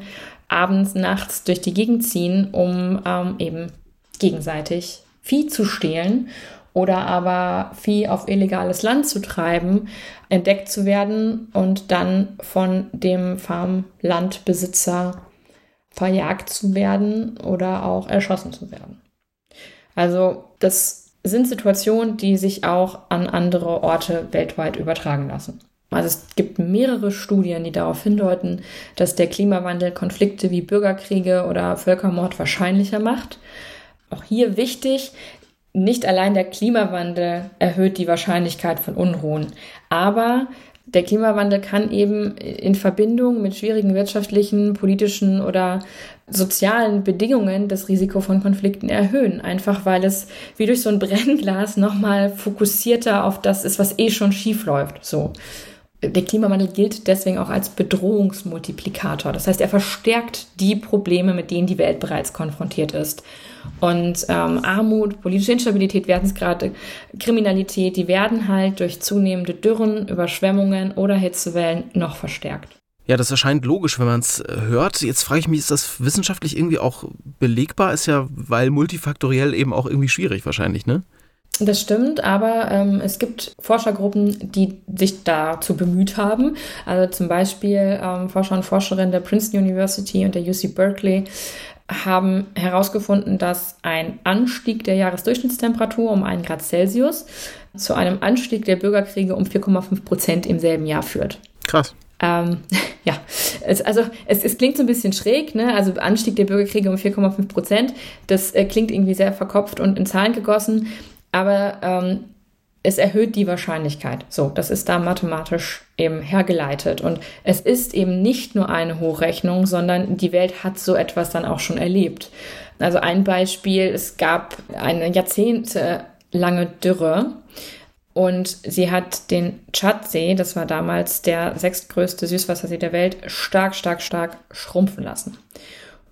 abends, nachts durch die Gegend ziehen, um ähm, eben gegenseitig Vieh zu stehlen oder aber Vieh auf illegales Land zu treiben, entdeckt zu werden und dann von dem Farmlandbesitzer verjagt zu werden oder auch erschossen zu werden. Also das sind Situationen, die sich auch an andere Orte weltweit übertragen lassen. Also es gibt mehrere Studien, die darauf hindeuten, dass der Klimawandel Konflikte wie Bürgerkriege oder Völkermord wahrscheinlicher macht. Auch hier wichtig, nicht allein der Klimawandel erhöht die Wahrscheinlichkeit von Unruhen, aber der Klimawandel kann eben in Verbindung mit schwierigen wirtschaftlichen, politischen oder sozialen Bedingungen das Risiko von Konflikten erhöhen. Einfach weil es wie durch so ein Brennglas nochmal fokussierter auf das ist, was eh schon schief läuft. So der Klimawandel gilt deswegen auch als Bedrohungsmultiplikator. Das heißt, er verstärkt die Probleme, mit denen die Welt bereits konfrontiert ist. Und ähm, Armut, politische Instabilität, Werdensgrade, Kriminalität, die werden halt durch zunehmende Dürren, Überschwemmungen oder Hitzewellen noch verstärkt. Ja, das erscheint logisch, wenn man es äh, hört. Jetzt frage ich mich, ist das wissenschaftlich irgendwie auch belegbar? Ist ja, weil multifaktoriell eben auch irgendwie schwierig wahrscheinlich, ne? Das stimmt, aber ähm, es gibt Forschergruppen, die sich dazu bemüht haben. Also zum Beispiel ähm, Forscher und Forscherinnen der Princeton University und der UC Berkeley haben herausgefunden, dass ein Anstieg der Jahresdurchschnittstemperatur um einen Grad Celsius zu einem Anstieg der Bürgerkriege um 4,5 Prozent im selben Jahr führt. Krass. Ähm, ja, es, also es, es klingt so ein bisschen schräg, ne? Also Anstieg der Bürgerkriege um 4,5 Prozent. Das äh, klingt irgendwie sehr verkopft und in Zahlen gegossen aber ähm, es erhöht die Wahrscheinlichkeit. So, das ist da mathematisch eben hergeleitet. Und es ist eben nicht nur eine Hochrechnung, sondern die Welt hat so etwas dann auch schon erlebt. Also ein Beispiel, es gab eine jahrzehntelange Dürre und sie hat den Tschadsee, das war damals der sechstgrößte Süßwassersee der Welt, stark, stark, stark schrumpfen lassen.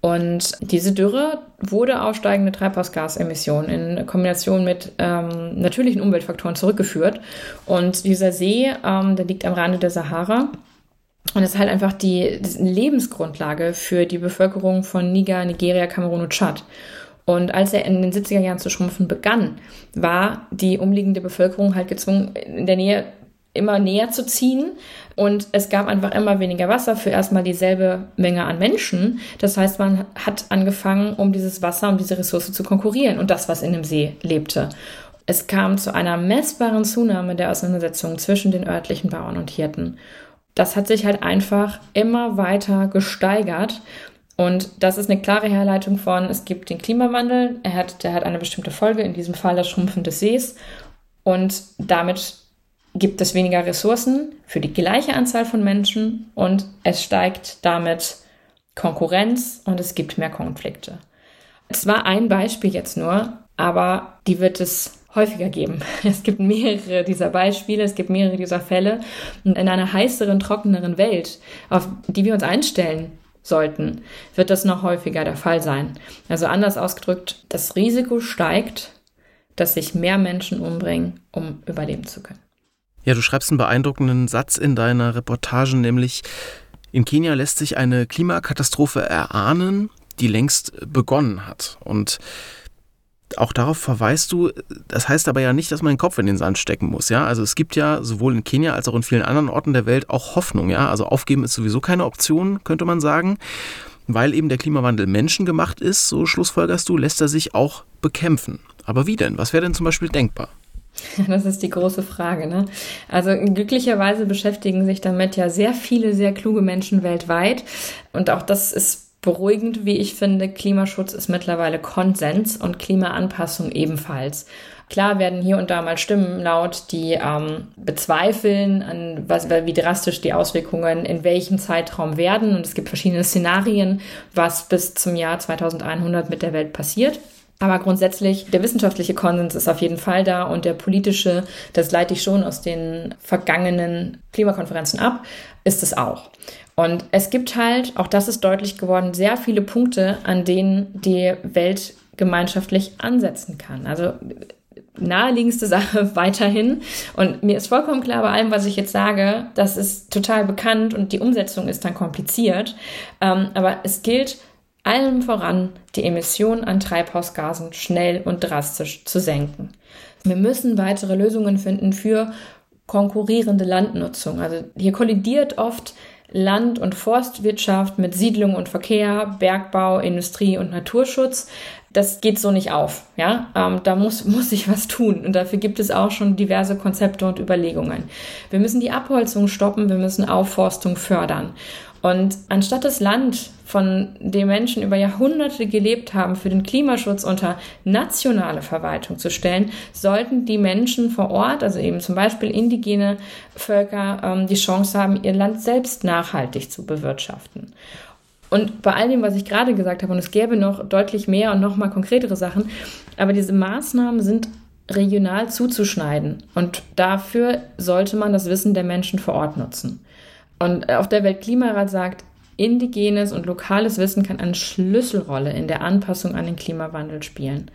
Und diese Dürre wurde auf steigende Treibhausgasemissionen in Kombination mit ähm, natürlichen Umweltfaktoren zurückgeführt. Und dieser See, ähm, der liegt am Rande der Sahara. Und ist halt einfach die, Lebensgrundlage für die Bevölkerung von Niger, Nigeria, Kamerun und Tschad. Und als er in den 70er Jahren zu schrumpfen begann, war die umliegende Bevölkerung halt gezwungen, in der Nähe immer näher zu ziehen. Und es gab einfach immer weniger Wasser für erstmal dieselbe Menge an Menschen. Das heißt, man hat angefangen, um dieses Wasser, um diese Ressource zu konkurrieren und das, was in dem See lebte. Es kam zu einer messbaren Zunahme der Auseinandersetzungen zwischen den örtlichen Bauern und Hirten. Das hat sich halt einfach immer weiter gesteigert. Und das ist eine klare Herleitung von, es gibt den Klimawandel, er hat, der hat eine bestimmte Folge, in diesem Fall das Schrumpfen des Sees. Und damit gibt es weniger Ressourcen für die gleiche Anzahl von Menschen und es steigt damit Konkurrenz und es gibt mehr Konflikte. Es war ein Beispiel jetzt nur, aber die wird es häufiger geben. Es gibt mehrere dieser Beispiele, es gibt mehrere dieser Fälle. Und in einer heißeren, trockeneren Welt, auf die wir uns einstellen sollten, wird das noch häufiger der Fall sein. Also anders ausgedrückt, das Risiko steigt, dass sich mehr Menschen umbringen, um überleben zu können. Ja, du schreibst einen beeindruckenden Satz in deiner Reportage, nämlich in Kenia lässt sich eine Klimakatastrophe erahnen, die längst begonnen hat. Und auch darauf verweist du, das heißt aber ja nicht, dass man den Kopf in den Sand stecken muss, ja? Also es gibt ja sowohl in Kenia als auch in vielen anderen Orten der Welt auch Hoffnung, ja? Also aufgeben ist sowieso keine Option, könnte man sagen. Weil eben der Klimawandel menschengemacht ist, so schlussfolgerst du, lässt er sich auch bekämpfen. Aber wie denn? Was wäre denn zum Beispiel denkbar? Das ist die große Frage. Ne? Also glücklicherweise beschäftigen sich damit ja sehr viele, sehr kluge Menschen weltweit. Und auch das ist beruhigend, wie ich finde. Klimaschutz ist mittlerweile Konsens und Klimaanpassung ebenfalls. Klar werden hier und da mal Stimmen laut, die ähm, bezweifeln, an was, wie drastisch die Auswirkungen in welchem Zeitraum werden. Und es gibt verschiedene Szenarien, was bis zum Jahr 2100 mit der Welt passiert. Aber grundsätzlich, der wissenschaftliche Konsens ist auf jeden Fall da und der politische, das leite ich schon aus den vergangenen Klimakonferenzen ab, ist es auch. Und es gibt halt, auch das ist deutlich geworden, sehr viele Punkte, an denen die Welt gemeinschaftlich ansetzen kann. Also naheliegendste Sache weiterhin. Und mir ist vollkommen klar bei allem, was ich jetzt sage, das ist total bekannt und die Umsetzung ist dann kompliziert. Ähm, aber es gilt allem voran, die Emissionen an Treibhausgasen schnell und drastisch zu senken. Wir müssen weitere Lösungen finden für konkurrierende Landnutzung. Also hier kollidiert oft Land- und Forstwirtschaft mit Siedlung und Verkehr, Bergbau, Industrie und Naturschutz. Das geht so nicht auf. Ja, ähm, da muss, muss sich was tun. Und dafür gibt es auch schon diverse Konzepte und Überlegungen. Wir müssen die Abholzung stoppen, wir müssen Aufforstung fördern. Und anstatt das Land, von dem Menschen über Jahrhunderte gelebt haben, für den Klimaschutz unter nationale Verwaltung zu stellen, sollten die Menschen vor Ort, also eben zum Beispiel indigene Völker, ähm, die Chance haben, ihr Land selbst nachhaltig zu bewirtschaften. Und bei all dem, was ich gerade gesagt habe, und es gäbe noch deutlich mehr und noch mal konkretere Sachen, aber diese Maßnahmen sind regional zuzuschneiden. Und dafür sollte man das Wissen der Menschen vor Ort nutzen. Und auf der Weltklimarat sagt, indigenes und lokales Wissen kann eine Schlüsselrolle in der Anpassung an den Klimawandel spielen.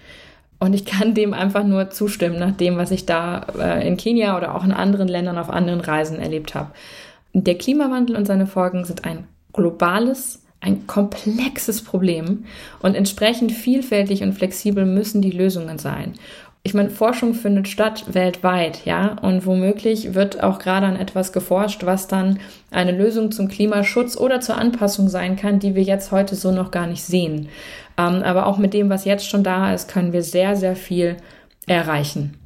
Und ich kann dem einfach nur zustimmen, nach dem, was ich da äh, in Kenia oder auch in anderen Ländern auf anderen Reisen erlebt habe. Der Klimawandel und seine Folgen sind ein globales, ein komplexes Problem und entsprechend vielfältig und flexibel müssen die Lösungen sein ich meine, Forschung findet statt weltweit, ja, und womöglich wird auch gerade an etwas geforscht, was dann eine Lösung zum Klimaschutz oder zur Anpassung sein kann, die wir jetzt heute so noch gar nicht sehen. Ähm, aber auch mit dem, was jetzt schon da ist, können wir sehr, sehr viel erreichen.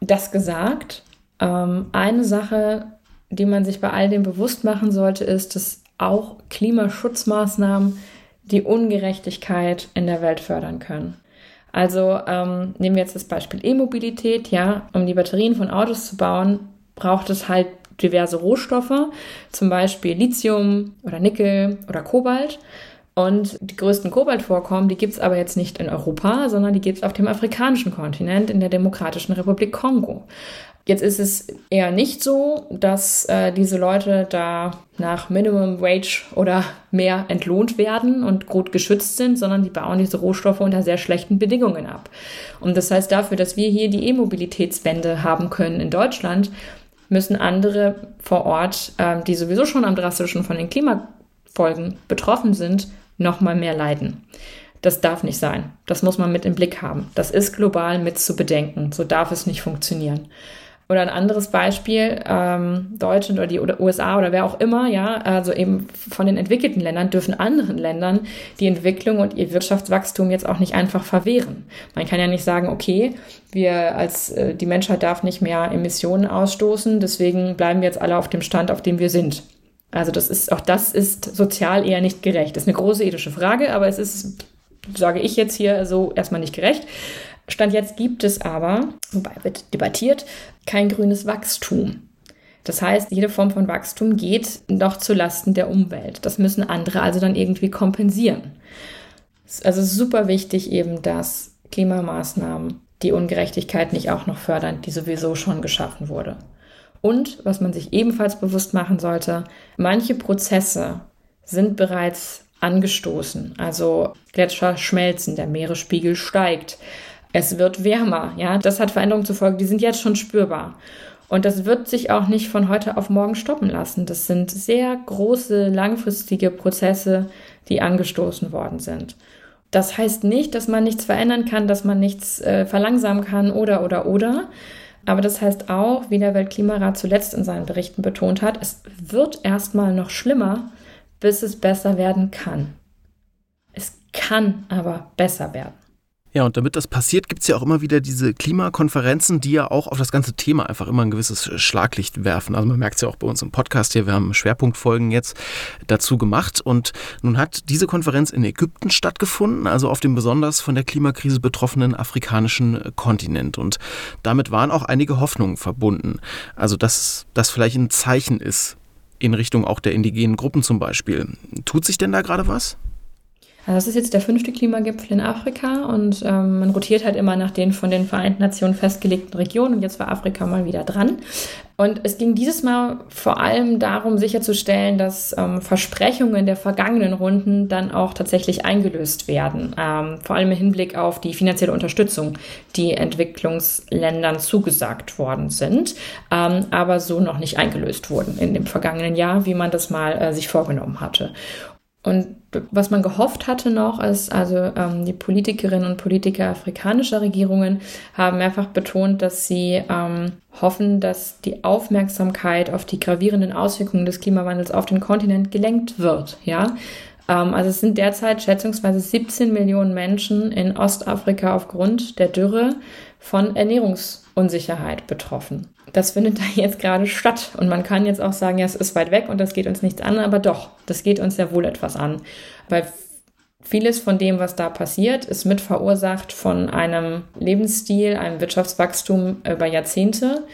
Das gesagt, ähm, eine Sache, die man sich bei all dem bewusst machen sollte, ist, dass auch Klimaschutzmaßnahmen die Ungerechtigkeit in der Welt fördern können. Also ähm, nehmen wir jetzt das Beispiel E-Mobilität. Ja, um die Batterien von Autos zu bauen, braucht es halt diverse Rohstoffe, zum Beispiel Lithium oder Nickel oder Kobalt. Und die größten Kobaltvorkommen, die gibt es aber jetzt nicht in Europa, sondern die gibt es auf dem afrikanischen Kontinent, in der Demokratischen Republik Kongo. Jetzt ist es eher nicht so, dass äh, diese Leute da nach Minimum Wage oder mehr entlohnt werden und gut geschützt sind, sondern die bauen diese Rohstoffe unter sehr schlechten Bedingungen ab. Und das heißt dafür, dass wir hier die E-Mobilitätswende haben können in Deutschland, müssen andere vor Ort, äh, die sowieso schon am drastischen von den Klimafolgen betroffen sind, noch mal mehr leiden. Das darf nicht sein. Das muss man mit im Blick haben. Das ist global mit zu bedenken. So darf es nicht funktionieren. Oder ein anderes Beispiel, ähm, Deutschland oder die oder USA oder wer auch immer, ja, also eben von den entwickelten Ländern dürfen anderen Ländern die Entwicklung und ihr Wirtschaftswachstum jetzt auch nicht einfach verwehren. Man kann ja nicht sagen, okay, wir als äh, die Menschheit darf nicht mehr Emissionen ausstoßen, deswegen bleiben wir jetzt alle auf dem Stand, auf dem wir sind. Also das ist auch das ist sozial eher nicht gerecht. Das ist eine große ethische Frage, aber es ist sage ich jetzt hier so erstmal nicht gerecht. Stand jetzt gibt es aber, wobei wird debattiert, kein grünes Wachstum. Das heißt, jede Form von Wachstum geht noch zu Lasten der Umwelt. Das müssen andere also dann irgendwie kompensieren. Also super wichtig eben, dass Klimamaßnahmen die Ungerechtigkeit nicht auch noch fördern, die sowieso schon geschaffen wurde. Und was man sich ebenfalls bewusst machen sollte, manche Prozesse sind bereits angestoßen. Also Gletscher schmelzen, der Meeresspiegel steigt, es wird wärmer, ja. Das hat Veränderungen zur Folge, die sind jetzt schon spürbar. Und das wird sich auch nicht von heute auf morgen stoppen lassen. Das sind sehr große, langfristige Prozesse, die angestoßen worden sind. Das heißt nicht, dass man nichts verändern kann, dass man nichts äh, verlangsamen kann oder, oder, oder. Aber das heißt auch, wie der Weltklimarat zuletzt in seinen Berichten betont hat, es wird erstmal noch schlimmer, bis es besser werden kann. Es kann aber besser werden. Ja, und damit das passiert, gibt es ja auch immer wieder diese Klimakonferenzen, die ja auch auf das ganze Thema einfach immer ein gewisses Schlaglicht werfen. Also man merkt es ja auch bei uns im Podcast hier, wir haben Schwerpunktfolgen jetzt dazu gemacht. Und nun hat diese Konferenz in Ägypten stattgefunden, also auf dem besonders von der Klimakrise betroffenen afrikanischen Kontinent. Und damit waren auch einige Hoffnungen verbunden. Also dass das vielleicht ein Zeichen ist in Richtung auch der indigenen Gruppen zum Beispiel. Tut sich denn da gerade was? Also das ist jetzt der fünfte Klimagipfel in Afrika und ähm, man rotiert halt immer nach den von den Vereinten Nationen festgelegten Regionen und jetzt war Afrika mal wieder dran. Und es ging dieses Mal vor allem darum, sicherzustellen, dass ähm, Versprechungen der vergangenen Runden dann auch tatsächlich eingelöst werden. Ähm, vor allem im Hinblick auf die finanzielle Unterstützung, die Entwicklungsländern zugesagt worden sind, ähm, aber so noch nicht eingelöst wurden in dem vergangenen Jahr, wie man das mal äh, sich vorgenommen hatte. Und was man gehofft hatte noch, ist, also ähm, die Politikerinnen und Politiker afrikanischer Regierungen haben mehrfach betont, dass sie ähm, hoffen, dass die Aufmerksamkeit auf die gravierenden Auswirkungen des Klimawandels auf den Kontinent gelenkt wird. Ja, ähm, also es sind derzeit schätzungsweise 17 Millionen Menschen in Ostafrika aufgrund der Dürre von Ernährungsunsicherheit betroffen das findet da jetzt gerade statt. Und man kann jetzt auch sagen, ja, es ist weit weg und das geht uns nichts an, aber doch, das geht uns sehr wohl etwas an. Weil vieles von dem, was da passiert, ist mit verursacht von einem Lebensstil, einem Wirtschaftswachstum über Jahrzehnte.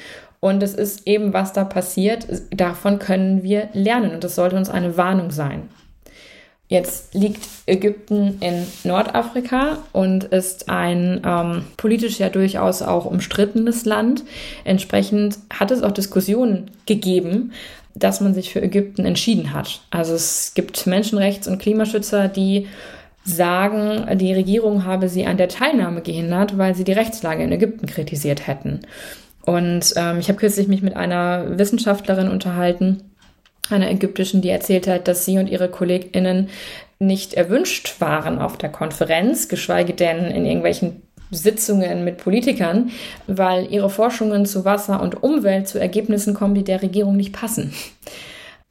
Und es ist eben, was da passiert, davon können wir lernen. Und das sollte uns eine Warnung sein. Jetzt liegt Ägypten in Nordafrika und ist ein ähm, politisch ja durchaus auch umstrittenes Land. Entsprechend hat es auch Diskussionen gegeben, dass man sich für Ägypten entschieden hat. Also es gibt Menschenrechts- und Klimaschützer, die sagen, die Regierung habe sie an der Teilnahme gehindert, weil sie die Rechtslage in Ägypten kritisiert hätten. Und ähm, ich habe kürzlich mich mit einer Wissenschaftlerin unterhalten, einer ägyptischen, die erzählt hat, dass sie und ihre KollegInnen nicht erwünscht waren auf der Konferenz, geschweige denn in irgendwelchen Sitzungen mit Politikern, weil ihre Forschungen zu Wasser und Umwelt zu Ergebnissen kommen, die der Regierung nicht passen.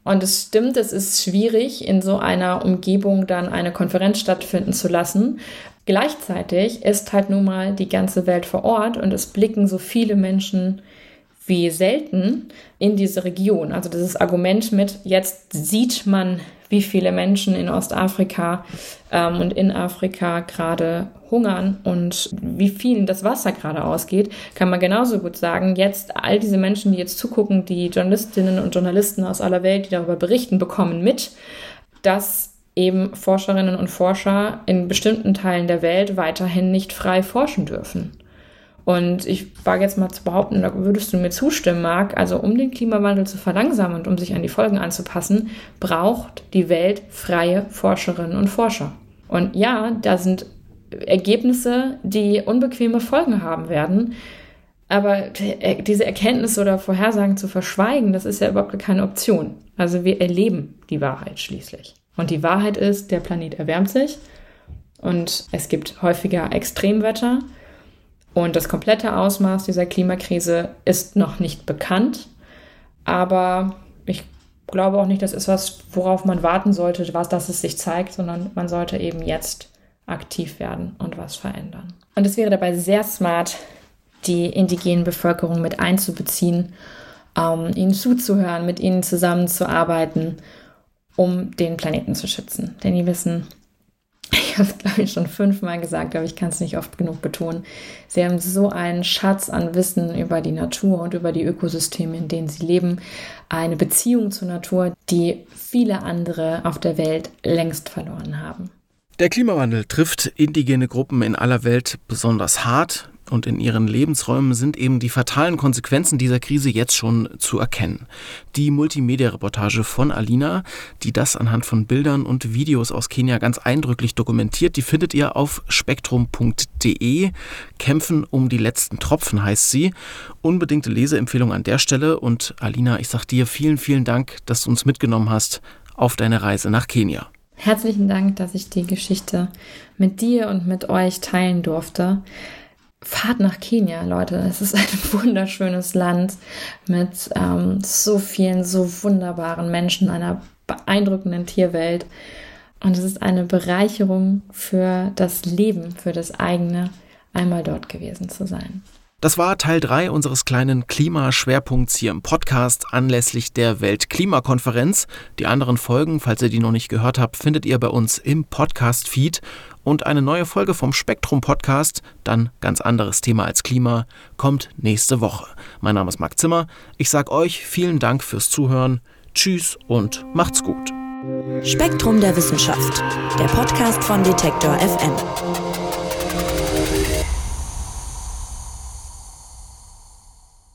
Und es stimmt, es ist schwierig, in so einer Umgebung dann eine Konferenz stattfinden zu lassen. Gleichzeitig ist halt nun mal die ganze Welt vor Ort und es blicken so viele Menschen wie selten in diese Region. Also dieses Argument mit, jetzt sieht man, wie viele Menschen in Ostafrika ähm, und in Afrika gerade hungern und wie vielen das Wasser gerade ausgeht, kann man genauso gut sagen, jetzt all diese Menschen, die jetzt zugucken, die Journalistinnen und Journalisten aus aller Welt, die darüber berichten, bekommen mit, dass eben Forscherinnen und Forscher in bestimmten Teilen der Welt weiterhin nicht frei forschen dürfen. Und ich wage jetzt mal zu behaupten, da würdest du mir zustimmen, Marc, also um den Klimawandel zu verlangsamen und um sich an die Folgen anzupassen, braucht die Welt freie Forscherinnen und Forscher. Und ja, da sind Ergebnisse, die unbequeme Folgen haben werden. Aber diese Erkenntnisse oder Vorhersagen zu verschweigen, das ist ja überhaupt keine Option. Also wir erleben die Wahrheit schließlich. Und die Wahrheit ist, der Planet erwärmt sich und es gibt häufiger Extremwetter. Und das komplette Ausmaß dieser Klimakrise ist noch nicht bekannt. Aber ich glaube auch nicht, das ist was, worauf man warten sollte, was, dass es sich zeigt, sondern man sollte eben jetzt aktiv werden und was verändern. Und es wäre dabei sehr smart, die indigenen Bevölkerung mit einzubeziehen, ähm, ihnen zuzuhören, mit ihnen zusammenzuarbeiten, um den Planeten zu schützen. Denn die wissen, ich habe es, glaube ich, schon fünfmal gesagt, aber ich kann es nicht oft genug betonen. Sie haben so einen Schatz an Wissen über die Natur und über die Ökosysteme, in denen sie leben. Eine Beziehung zur Natur, die viele andere auf der Welt längst verloren haben. Der Klimawandel trifft indigene Gruppen in aller Welt besonders hart und in ihren Lebensräumen sind eben die fatalen Konsequenzen dieser Krise jetzt schon zu erkennen. Die Multimedia-Reportage von Alina, die das anhand von Bildern und Videos aus Kenia ganz eindrücklich dokumentiert, die findet ihr auf spektrum.de. Kämpfen um die letzten Tropfen heißt sie. Unbedingte Leseempfehlung an der Stelle und Alina, ich sag dir vielen, vielen Dank, dass du uns mitgenommen hast auf deine Reise nach Kenia. Herzlichen Dank, dass ich die Geschichte mit dir und mit euch teilen durfte. Fahrt nach Kenia, Leute. Es ist ein wunderschönes Land mit ähm, so vielen, so wunderbaren Menschen, einer beeindruckenden Tierwelt. Und es ist eine Bereicherung für das Leben, für das eigene, einmal dort gewesen zu sein. Das war Teil 3 unseres kleinen Klimaschwerpunkts hier im Podcast anlässlich der Weltklimakonferenz. Die anderen Folgen, falls ihr die noch nicht gehört habt, findet ihr bei uns im Podcast-Feed. Und eine neue Folge vom Spektrum Podcast, dann ganz anderes Thema als Klima, kommt nächste Woche. Mein Name ist Marc Zimmer. Ich sage euch vielen Dank fürs Zuhören. Tschüss und macht's gut. Spektrum der Wissenschaft, der Podcast von Detektor FM.